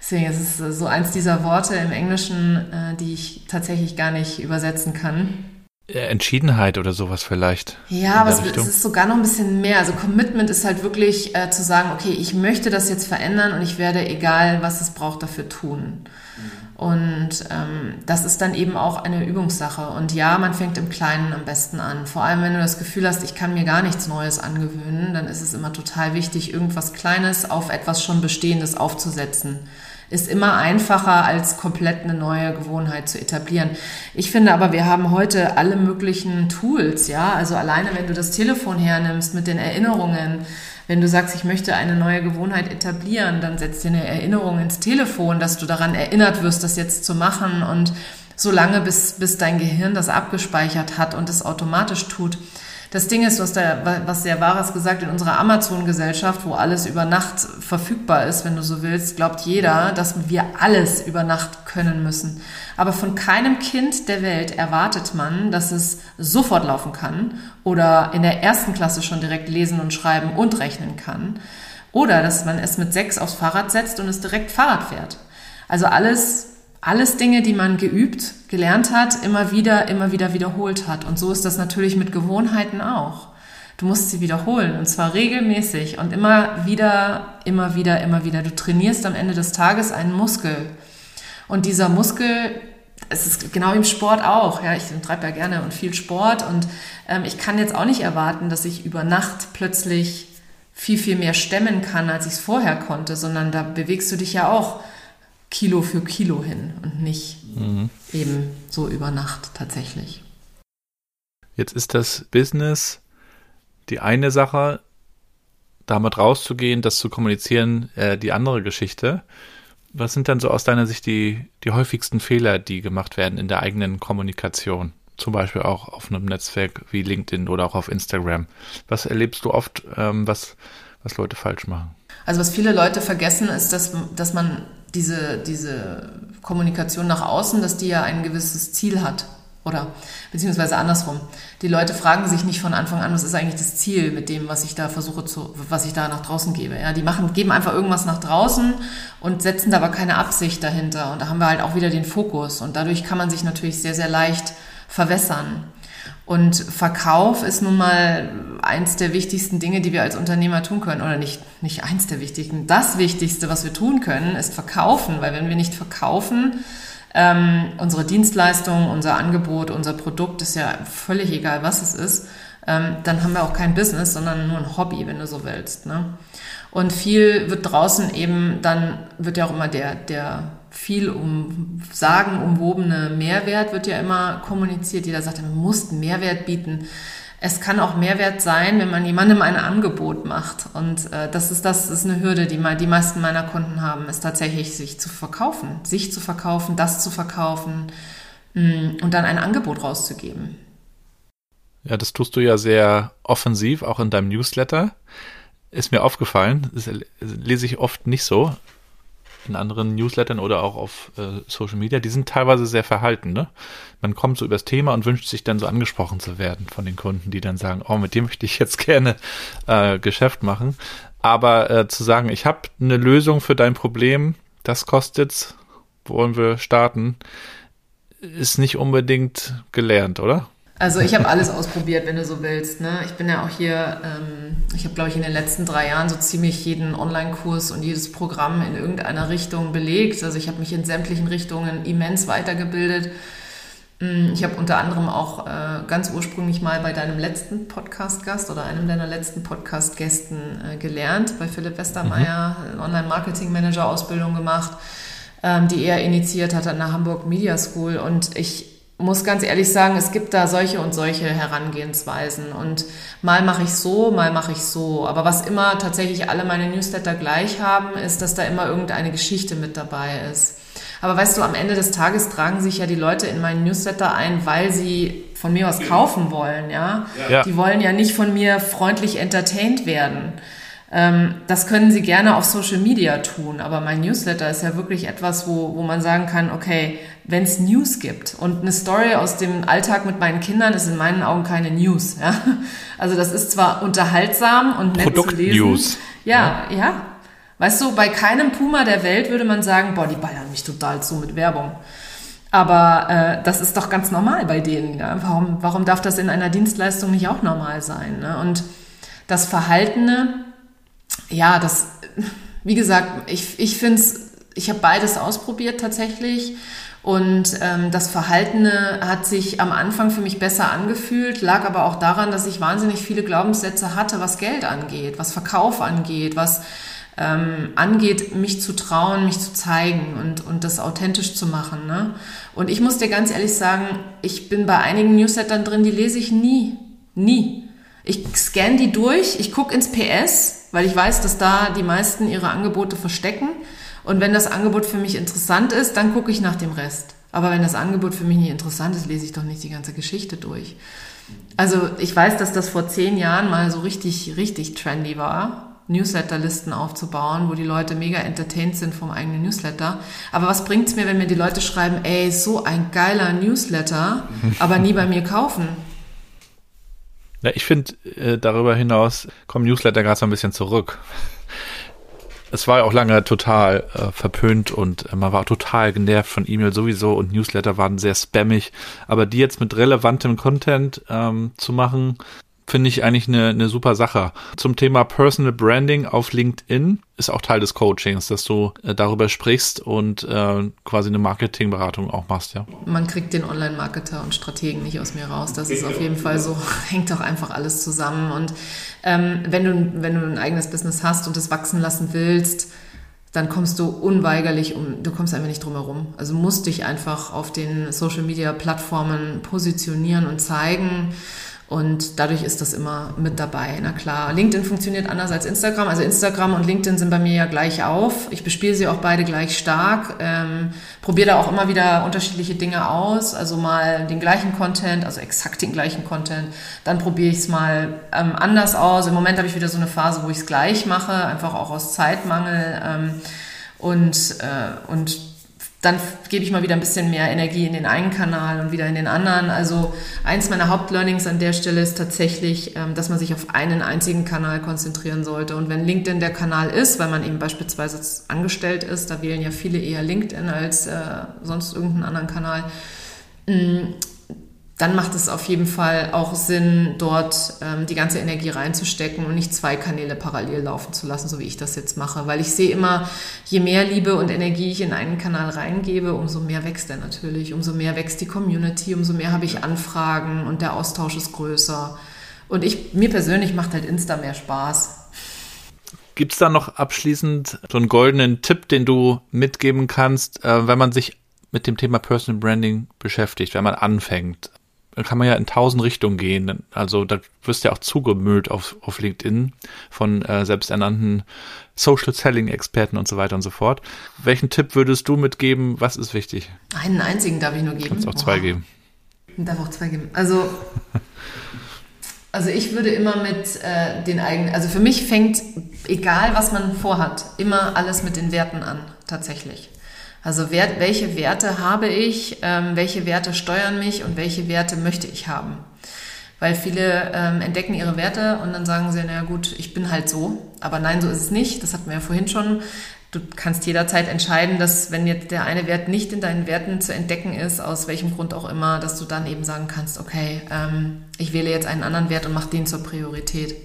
deswegen ist es so eins dieser Worte im Englischen, äh, die ich tatsächlich gar nicht übersetzen kann. Entschiedenheit oder sowas vielleicht. Ja, aber es, es, ist sogar noch ein bisschen mehr. Also Commitment ist halt wirklich äh, zu sagen, okay, ich möchte das jetzt verändern und ich werde, egal was es braucht, dafür tun. Mhm. Und ähm, das ist dann eben auch eine Übungssache. Und ja, man fängt im Kleinen am besten an. Vor allem, wenn du das Gefühl hast, ich kann mir gar nichts Neues angewöhnen, dann ist es immer total wichtig, irgendwas Kleines auf etwas schon Bestehendes aufzusetzen. Ist immer einfacher, als komplett eine neue Gewohnheit zu etablieren. Ich finde aber, wir haben heute alle möglichen Tools, ja. Also alleine, wenn du das Telefon hernimmst mit den Erinnerungen, wenn du sagst, ich möchte eine neue Gewohnheit etablieren, dann setzt dir eine Erinnerung ins Telefon, dass du daran erinnert wirst, das jetzt zu machen und so lange, bis, bis dein Gehirn das abgespeichert hat und es automatisch tut. Das Ding ist, du hast was sehr Wahres gesagt, in unserer Amazon-Gesellschaft, wo alles über Nacht verfügbar ist, wenn du so willst, glaubt jeder, dass wir alles über Nacht können müssen. Aber von keinem Kind der Welt erwartet man, dass es sofort laufen kann oder in der ersten Klasse schon direkt lesen und schreiben und rechnen kann. Oder dass man es mit sechs aufs Fahrrad setzt und es direkt Fahrrad fährt. Also alles alles Dinge, die man geübt, gelernt hat, immer wieder, immer wieder wiederholt hat. Und so ist das natürlich mit Gewohnheiten auch. Du musst sie wiederholen und zwar regelmäßig und immer wieder, immer wieder, immer wieder. Du trainierst am Ende des Tages einen Muskel. Und dieser Muskel, es ist genau im Sport auch. Ja, ich treibe ja gerne und viel Sport und ähm, ich kann jetzt auch nicht erwarten, dass ich über Nacht plötzlich viel, viel mehr stemmen kann, als ich es vorher konnte, sondern da bewegst du dich ja auch Kilo für Kilo hin und nicht mhm. eben so über Nacht tatsächlich. Jetzt ist das Business die eine Sache, damit rauszugehen, das zu kommunizieren, äh, die andere Geschichte. Was sind dann so aus deiner Sicht die, die häufigsten Fehler, die gemacht werden in der eigenen Kommunikation? Zum Beispiel auch auf einem Netzwerk wie LinkedIn oder auch auf Instagram. Was erlebst du oft, ähm, was, was Leute falsch machen? Also was viele Leute vergessen, ist, dass, dass man diese, diese Kommunikation nach außen, dass die ja ein gewisses Ziel hat. Oder beziehungsweise andersrum. Die Leute fragen sich nicht von Anfang an, was ist eigentlich das Ziel mit dem, was ich da versuche zu, was ich da nach draußen gebe. Ja, die machen, geben einfach irgendwas nach draußen und setzen da aber keine Absicht dahinter. Und da haben wir halt auch wieder den Fokus. Und dadurch kann man sich natürlich sehr, sehr leicht verwässern. Und Verkauf ist nun mal eins der wichtigsten Dinge, die wir als Unternehmer tun können. Oder nicht, nicht eins der wichtigsten. Das Wichtigste, was wir tun können, ist verkaufen. Weil wenn wir nicht verkaufen, ähm, unsere Dienstleistung, unser Angebot, unser Produkt, ist ja völlig egal, was es ist, ähm, dann haben wir auch kein Business, sondern nur ein Hobby, wenn du so willst. Ne? Und viel wird draußen eben, dann wird ja auch immer der, der viel um sagen umwobene Mehrwert wird ja immer kommuniziert. Jeder sagt, man muss Mehrwert bieten. Es kann auch Mehrwert sein, wenn man jemandem ein Angebot macht. Und äh, das ist das ist eine Hürde, die mal die meisten meiner Kunden haben, ist tatsächlich sich zu verkaufen, sich zu verkaufen, das zu verkaufen mh, mm, und dann ein Angebot rauszugeben. Ja, das tust du ja sehr offensiv, auch in deinem Newsletter. Ist mir aufgefallen, das lese ich oft nicht so in anderen Newslettern oder auch auf äh, Social Media, die sind teilweise sehr verhalten. Ne? Man kommt so übers Thema und wünscht sich dann so angesprochen zu werden von den Kunden, die dann sagen, oh, mit dem möchte ich jetzt <laughs> gerne äh, Geschäft machen. Aber äh, zu sagen, ich habe eine Lösung für dein Problem, das kostet's, wollen wir starten, ist nicht unbedingt gelernt, oder? Also ich habe alles ausprobiert, wenn du so willst. Ne? Ich bin ja auch hier, ähm, ich habe, glaube ich, in den letzten drei Jahren so ziemlich jeden Online-Kurs und jedes Programm in irgendeiner Richtung belegt. Also ich habe mich in sämtlichen Richtungen immens weitergebildet. Mm, ich habe unter anderem auch äh, ganz ursprünglich mal bei deinem letzten Podcast-Gast oder einem deiner letzten Podcast-Gästen äh, gelernt, bei Philipp Westermeier, mhm. Online-Marketing-Manager-Ausbildung gemacht, ähm, die er initiiert hat an der Hamburg Media School. Und ich muss ganz ehrlich sagen, es gibt da solche und solche Herangehensweisen. Und mal mache ich so, mal mache ich so. Aber was immer tatsächlich alle meine Newsletter gleich haben, ist, dass da immer irgendeine Geschichte mit dabei ist. Aber weißt du, am Ende des Tages tragen sich ja die Leute in meinen Newsletter ein, weil sie von mir was kaufen wollen, ja. ja. Die wollen ja nicht von mir freundlich entertained werden. Ähm, das können Sie gerne auf Social Media tun, aber mein Newsletter ist ja wirklich etwas, wo, wo man sagen kann, okay, wenn es News gibt und eine Story aus dem Alltag mit meinen Kindern ist in meinen Augen keine News. Ja? <laughs> Also das ist zwar unterhaltsam und nett Produkt zu lesen. News. Ja, ja, ja. Weißt du, bei keinem Puma der Welt würde man sagen, boah, die ballern mich total zu mit Werbung. Aber äh, das ist doch ganz normal bei denen. Ja? Warum, warum darf das in einer Dienstleistung nicht auch normal sein? Ne? Und das Verhaltene, ja, das, wie gesagt, ich, ich finde es, ich habe beides ausprobiert tatsächlich. Und ähm, das Verhaltene hat sich am Anfang für mich besser angefühlt, lag aber auch daran, dass ich wahnsinnig viele Glaubenssätze hatte, was Geld angeht, was Verkauf angeht, was ähm, angeht, mich zu trauen, mich zu zeigen und, und das authentisch zu machen. Ne? Und ich muss dir ganz ehrlich sagen, ich bin bei einigen Newslettern drin, die lese ich nie. Nie. Ich scanne die durch, ich gucke ins PS, weil ich weiß, dass da die meisten ihre Angebote verstecken. Und wenn das Angebot für mich interessant ist, dann gucke ich nach dem Rest. Aber wenn das Angebot für mich nicht interessant ist, lese ich doch nicht die ganze Geschichte durch. Also ich weiß, dass das vor zehn Jahren mal so richtig, richtig trendy war, Newsletterlisten aufzubauen, wo die Leute mega entertained sind vom eigenen Newsletter. Aber was bringt's mir, wenn mir die Leute schreiben, ey, so ein geiler Newsletter, aber nie bei mir kaufen? Ja, ich finde, äh, darüber hinaus kommen Newsletter gerade so ein bisschen zurück. Es war ja auch lange total äh, verpönt und äh, man war total genervt von E-Mail sowieso und Newsletter waren sehr spammig. Aber die jetzt mit relevantem Content ähm, zu machen, finde ich eigentlich eine, eine super Sache. Zum Thema Personal Branding auf LinkedIn ist auch Teil des Coachings, dass du äh, darüber sprichst und äh, quasi eine Marketingberatung auch machst, ja. Man kriegt den Online-Marketer und Strategen nicht aus mir raus. Das ist auf jeden Fall so, <laughs> hängt doch einfach alles zusammen. Und ähm, wenn, du, wenn du ein eigenes Business hast und es wachsen lassen willst, dann kommst du unweigerlich um, du kommst einfach nicht drum herum. Also musst dich einfach auf den Social Media Plattformen positionieren und zeigen. Und dadurch ist das immer mit dabei. Na klar, LinkedIn funktioniert anders als Instagram. Also Instagram und LinkedIn sind bei mir ja gleich auf. Ich bespiele sie auch beide gleich stark. Ähm, probiere da auch immer wieder unterschiedliche Dinge aus. Also mal den gleichen Content, also exakt den gleichen Content. Dann probiere ich es mal ähm, anders aus. Im Moment habe ich wieder so eine Phase, wo ich es gleich mache, einfach auch aus Zeitmangel. Ähm, und, äh, und dann gebe ich mal wieder ein bisschen mehr Energie in den einen Kanal und wieder in den anderen. Also eins meiner Hauptlearnings an der Stelle ist tatsächlich, ähm, dass man sich auf einen einzigen Kanal konzentrieren sollte. Und wenn LinkedIn der Kanal ist, weil man eben beispielsweise angestellt ist, da wählen ja viele eher LinkedIn als äh, sonst irgendeinen anderen Kanal, mm, dann macht es auf jeden Fall auch Sinn, dort ähm, die ganze Energie reinzustecken und nicht zwei Kanäle parallel laufen zu lassen, so wie ich das jetzt mache. Weil ich sehe immer, je mehr Liebe und Energie ich in einen Kanal reingebe, umso mehr wächst er natürlich, umso mehr wächst die Community, umso mehr habe ich Anfragen und der Austausch ist größer. Und ich, mir persönlich macht halt Insta mehr Spaß. Gibt es da noch abschließend so einen goldenen Tipp, den du mitgeben kannst, äh, wenn man sich mit dem Thema Personal Branding beschäftigt, wenn man anfängt? Kann man ja in tausend Richtungen gehen. Also da wirst du ja auch zugemüllt auf, auf LinkedIn von äh, selbsternannten Social Selling Experten und so weiter und so fort. Welchen Tipp würdest du mitgeben? Was ist wichtig? Einen einzigen darf ich nur geben. Kannst auch zwei Oha. geben. Darf auch zwei geben. Also Also ich würde immer mit äh, den eigenen, also für mich fängt, egal was man vorhat, immer alles mit den Werten an, tatsächlich. Also Wert, welche Werte habe ich, ähm, welche Werte steuern mich und welche Werte möchte ich haben. Weil viele ähm, entdecken ihre Werte und dann sagen sie, naja gut, ich bin halt so. Aber nein, so ist es nicht. Das hatten wir ja vorhin schon. Du kannst jederzeit entscheiden, dass wenn jetzt der eine Wert nicht in deinen Werten zu entdecken ist, aus welchem Grund auch immer, dass du dann eben sagen kannst, okay, ähm, ich wähle jetzt einen anderen Wert und mache den zur Priorität.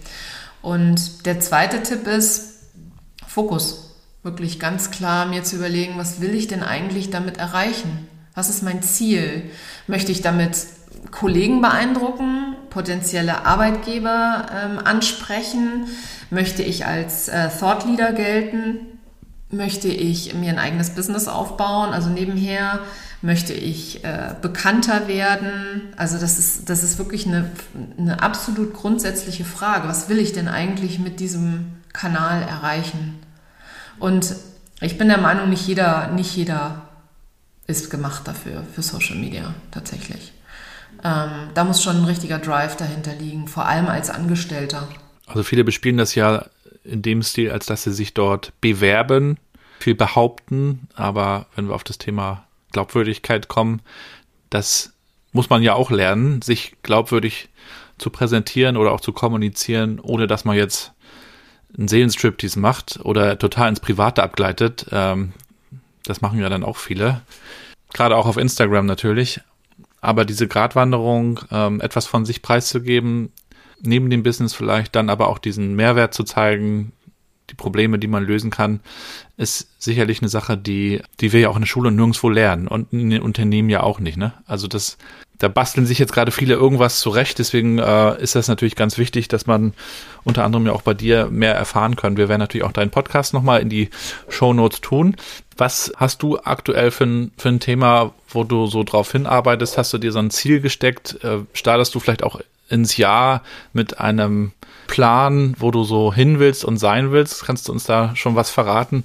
Und der zweite Tipp ist Fokus. Wirklich ganz klar mir zu überlegen, was will ich denn eigentlich damit erreichen? Was ist mein Ziel? Möchte ich damit Kollegen beeindrucken, potenzielle Arbeitgeber ähm, ansprechen? Möchte ich als äh, Thought Leader gelten? möchte ich mir ein eigenes Business aufbauen, also nebenher möchte ich äh, bekannter werden. Also das ist, das ist wirklich eine, eine absolut grundsätzliche Frage. Was will ich denn eigentlich mit diesem Kanal erreichen? Und ich bin der Meinung, nicht jeder, nicht jeder ist gemacht dafür, für Social Media tatsächlich. Ähm, da muss schon ein richtiger Drive dahinter liegen, vor allem als Angestellter. Also viele bespielen das ja in dem Stil, als dass sie sich dort bewerben, viel behaupten, aber wenn wir auf das Thema Glaubwürdigkeit kommen, das muss man ja auch lernen, sich glaubwürdig zu präsentieren oder auch zu kommunizieren, ohne dass man jetzt einen Seelenstriptease macht oder total ins Private abgleitet. Ähm, das machen ja dann auch viele. Gerade auch auf Instagram natürlich. Aber diese Gratwanderung, ähm, etwas von sich preiszugeben, neben dem Business vielleicht dann aber auch diesen Mehrwert zu zeigen, die Probleme, die man lösen kann, ist sicherlich eine Sache, die, die wir ja auch in der Schule nirgendwo lernen und in den Unternehmen ja auch nicht, ne? Also das, da basteln sich jetzt gerade viele irgendwas zurecht, deswegen äh, ist das natürlich ganz wichtig, dass man unter anderem ja auch bei dir mehr erfahren kann. Wir werden natürlich auch deinen Podcast nochmal in die Show Notes tun. Was hast du aktuell für ein, für ein Thema, wo du so drauf hinarbeitest? Hast du dir so ein Ziel gesteckt? Äh, startest du vielleicht auch ins Jahr mit einem Plan, wo du so hin willst und sein willst? Kannst du uns da schon was verraten,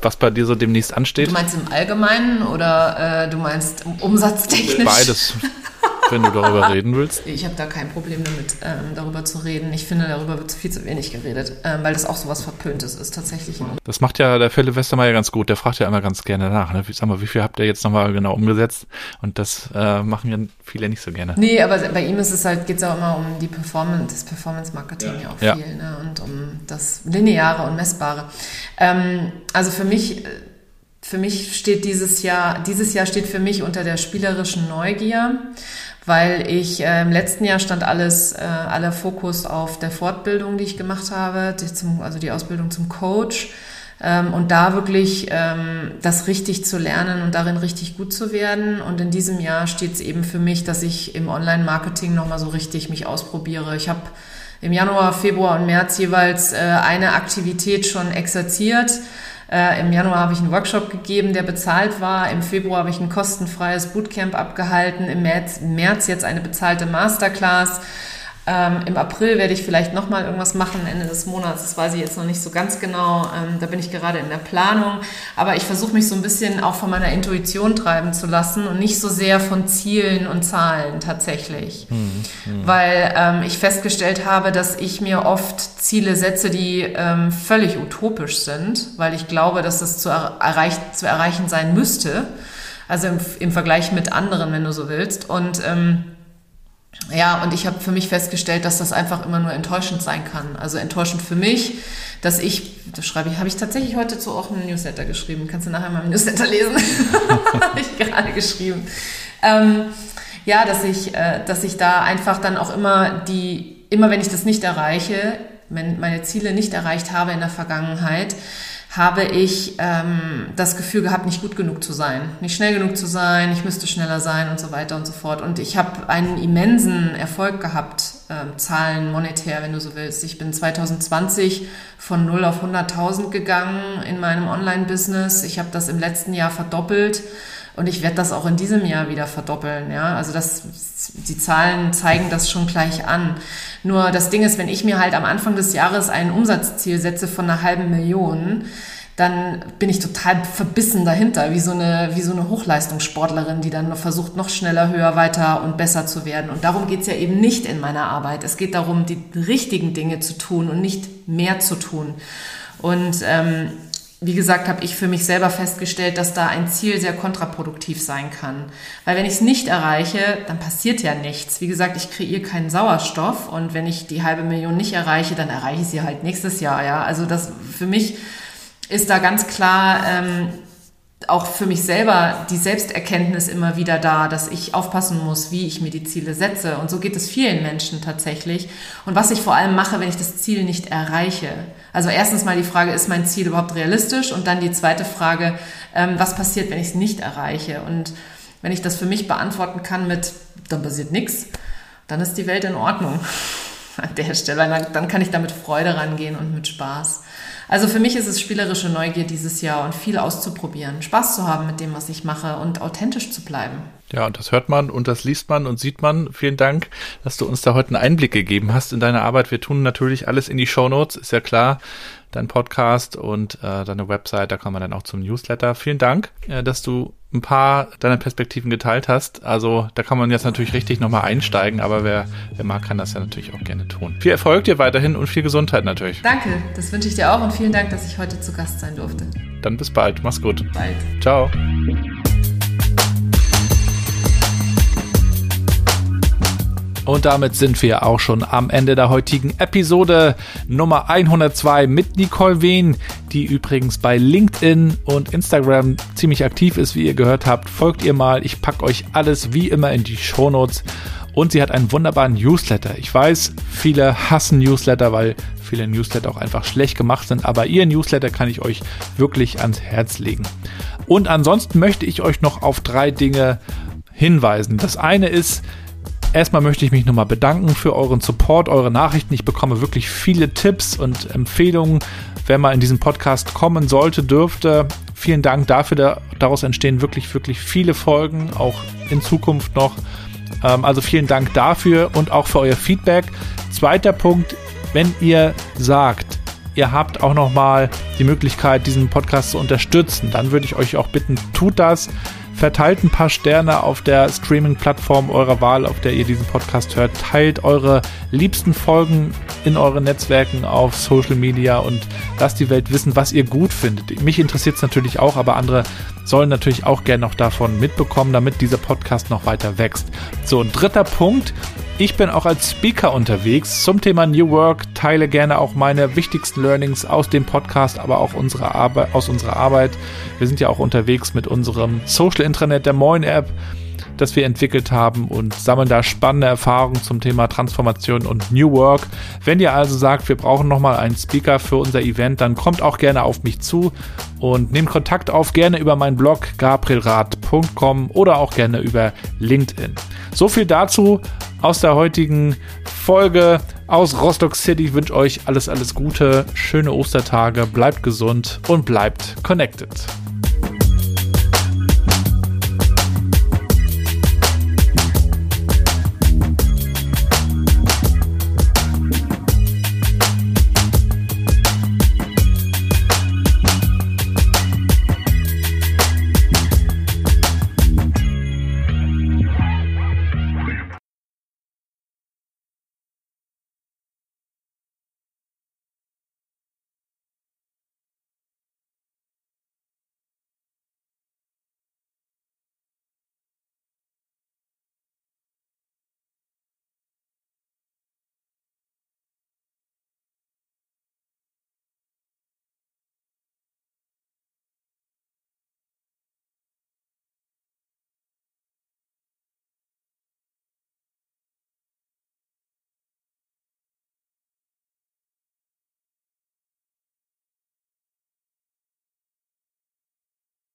was bei dir so demnächst ansteht? Du meinst im Allgemeinen oder äh, du meinst umsatztechnisch? Beides. <laughs> wenn du darüber reden willst. Ich habe da kein Problem damit, ähm, darüber zu reden. Ich finde, darüber wird viel zu wenig geredet, ähm, weil das auch so was Verpöntes ist tatsächlich. Das macht ja der Philipp Westermeier ganz gut. Der fragt ja immer ganz gerne nach. Ne? Sag mal, wie viel habt ihr jetzt nochmal genau umgesetzt? Und das äh, machen ja viele nicht so gerne. Nee, aber bei ihm ist es halt, geht es auch immer um die Performance, das Performance-Marketing ja. ja. auch ja. viel ne? und um das Lineare und Messbare. Ähm, also für mich für mich steht dieses Jahr, dieses Jahr steht für mich unter der spielerischen Neugier weil ich äh, im letzten Jahr stand alles, äh, aller Fokus auf der Fortbildung, die ich gemacht habe, die zum, also die Ausbildung zum Coach. Ähm, und da wirklich ähm, das richtig zu lernen und darin richtig gut zu werden. Und in diesem Jahr steht es eben für mich, dass ich im Online-Marketing nochmal so richtig mich ausprobiere. Ich habe im Januar, Februar und März jeweils äh, eine Aktivität schon exerziert äh, Im Januar habe ich einen Workshop gegeben, der bezahlt war. Im Februar habe ich ein kostenfreies Bootcamp abgehalten. Im März, im März jetzt eine bezahlte Masterclass. Ähm, Im April werde ich vielleicht nochmal irgendwas machen, Ende des Monats. Das weiß ich jetzt noch nicht so ganz genau. Ähm, da bin ich gerade in der Planung. Aber ich versuche mich so ein bisschen auch von meiner Intuition treiben zu lassen und nicht so sehr von Zielen und Zahlen tatsächlich. Mhm. Mhm. Weil ähm, ich festgestellt habe, dass ich mir oft Ziele setze, die ähm, völlig utopisch sind, weil ich glaube, dass das zu, erreich zu erreichen sein müsste. Also im, im Vergleich mit anderen, wenn du so willst. Und ähm, ja, und ich habe für mich festgestellt, dass das einfach immer nur enttäuschend sein kann. Also enttäuschend für mich, dass ich, das schreibe ich, habe ich tatsächlich heute zu auch einen Newsletter geschrieben. Kannst du nachher mal im Newsletter lesen? <laughs> habe ich gerade geschrieben. Ähm, ja, dass ich, äh, dass ich da einfach dann auch immer die, immer wenn ich das nicht erreiche, wenn meine Ziele nicht erreicht habe in der Vergangenheit, habe ich ähm, das Gefühl gehabt, nicht gut genug zu sein, nicht schnell genug zu sein, ich müsste schneller sein und so weiter und so fort. Und ich habe einen immensen Erfolg gehabt, äh, Zahlen monetär, wenn du so willst. Ich bin 2020 von 0 auf 100.000 gegangen in meinem Online-Business. Ich habe das im letzten Jahr verdoppelt. Und ich werde das auch in diesem Jahr wieder verdoppeln. Ja, also das, die Zahlen zeigen das schon gleich an. Nur das Ding ist, wenn ich mir halt am Anfang des Jahres ein Umsatzziel setze von einer halben Million, dann bin ich total verbissen dahinter, wie so eine, wie so eine Hochleistungssportlerin, die dann versucht, noch schneller, höher, weiter und besser zu werden. Und darum geht's ja eben nicht in meiner Arbeit. Es geht darum, die richtigen Dinge zu tun und nicht mehr zu tun. Und ähm, wie gesagt, habe ich für mich selber festgestellt, dass da ein Ziel sehr kontraproduktiv sein kann. Weil wenn ich es nicht erreiche, dann passiert ja nichts. Wie gesagt, ich kreiere keinen Sauerstoff und wenn ich die halbe Million nicht erreiche, dann erreiche ich sie halt nächstes Jahr. Ja, also das für mich ist da ganz klar ähm, auch für mich selber die Selbsterkenntnis immer wieder da, dass ich aufpassen muss, wie ich mir die Ziele setze. Und so geht es vielen Menschen tatsächlich. Und was ich vor allem mache, wenn ich das Ziel nicht erreiche. Also erstens mal die Frage, ist mein Ziel überhaupt realistisch? Und dann die zweite Frage, ähm, was passiert, wenn ich es nicht erreiche? Und wenn ich das für mich beantworten kann mit, dann passiert nichts, dann ist die Welt in Ordnung <laughs> an der Stelle. Dann kann ich da mit Freude rangehen und mit Spaß. Also für mich ist es spielerische Neugier dieses Jahr und viel auszuprobieren, Spaß zu haben mit dem, was ich mache und authentisch zu bleiben. Ja, und das hört man und das liest man und sieht man. Vielen Dank, dass du uns da heute einen Einblick gegeben hast in deine Arbeit. Wir tun natürlich alles in die Show Notes, ist ja klar dein Podcast und äh, deine Website, da kann man dann auch zum Newsletter. Vielen Dank, äh, dass du ein paar deiner Perspektiven geteilt hast. Also da kann man jetzt natürlich richtig nochmal einsteigen, aber wer, wer mag, kann das ja natürlich auch gerne tun. Viel Erfolg dir weiterhin und viel Gesundheit natürlich. Danke, das wünsche ich dir auch und vielen Dank, dass ich heute zu Gast sein durfte. Dann bis bald, mach's gut. Bald. Ciao. Und damit sind wir auch schon am Ende der heutigen Episode Nummer 102 mit Nicole Wehn, die übrigens bei LinkedIn und Instagram ziemlich aktiv ist, wie ihr gehört habt. Folgt ihr mal, ich packe euch alles wie immer in die Shownotes. Und sie hat einen wunderbaren Newsletter. Ich weiß, viele hassen Newsletter, weil viele Newsletter auch einfach schlecht gemacht sind, aber ihr Newsletter kann ich euch wirklich ans Herz legen. Und ansonsten möchte ich euch noch auf drei Dinge hinweisen. Das eine ist, Erstmal möchte ich mich nochmal bedanken für euren Support, eure Nachrichten. Ich bekomme wirklich viele Tipps und Empfehlungen, wer mal in diesen Podcast kommen sollte, dürfte. Vielen Dank dafür. Daraus entstehen wirklich, wirklich viele Folgen, auch in Zukunft noch. Ähm, also vielen Dank dafür und auch für euer Feedback. Zweiter Punkt, wenn ihr sagt, ihr habt auch nochmal die Möglichkeit, diesen Podcast zu unterstützen, dann würde ich euch auch bitten, tut das verteilt ein paar Sterne auf der Streaming-Plattform eurer Wahl, auf der ihr diesen Podcast hört. Teilt eure liebsten Folgen in euren Netzwerken auf Social Media und lasst die Welt wissen, was ihr gut findet. Mich interessiert es natürlich auch, aber andere sollen natürlich auch gerne noch davon mitbekommen, damit dieser Podcast noch weiter wächst. So, ein dritter Punkt. Ich bin auch als Speaker unterwegs zum Thema New Work, teile gerne auch meine wichtigsten Learnings aus dem Podcast, aber auch unsere aus unserer Arbeit. Wir sind ja auch unterwegs mit unserem Social Intranet der Moin App das wir entwickelt haben und sammeln da spannende Erfahrungen zum Thema Transformation und New Work. Wenn ihr also sagt, wir brauchen nochmal einen Speaker für unser Event, dann kommt auch gerne auf mich zu und nehmt Kontakt auf, gerne über meinen Blog gabrielrad.com oder auch gerne über LinkedIn. So viel dazu aus der heutigen Folge aus Rostock City. Ich wünsche euch alles, alles Gute, schöne Ostertage, bleibt gesund und bleibt connected.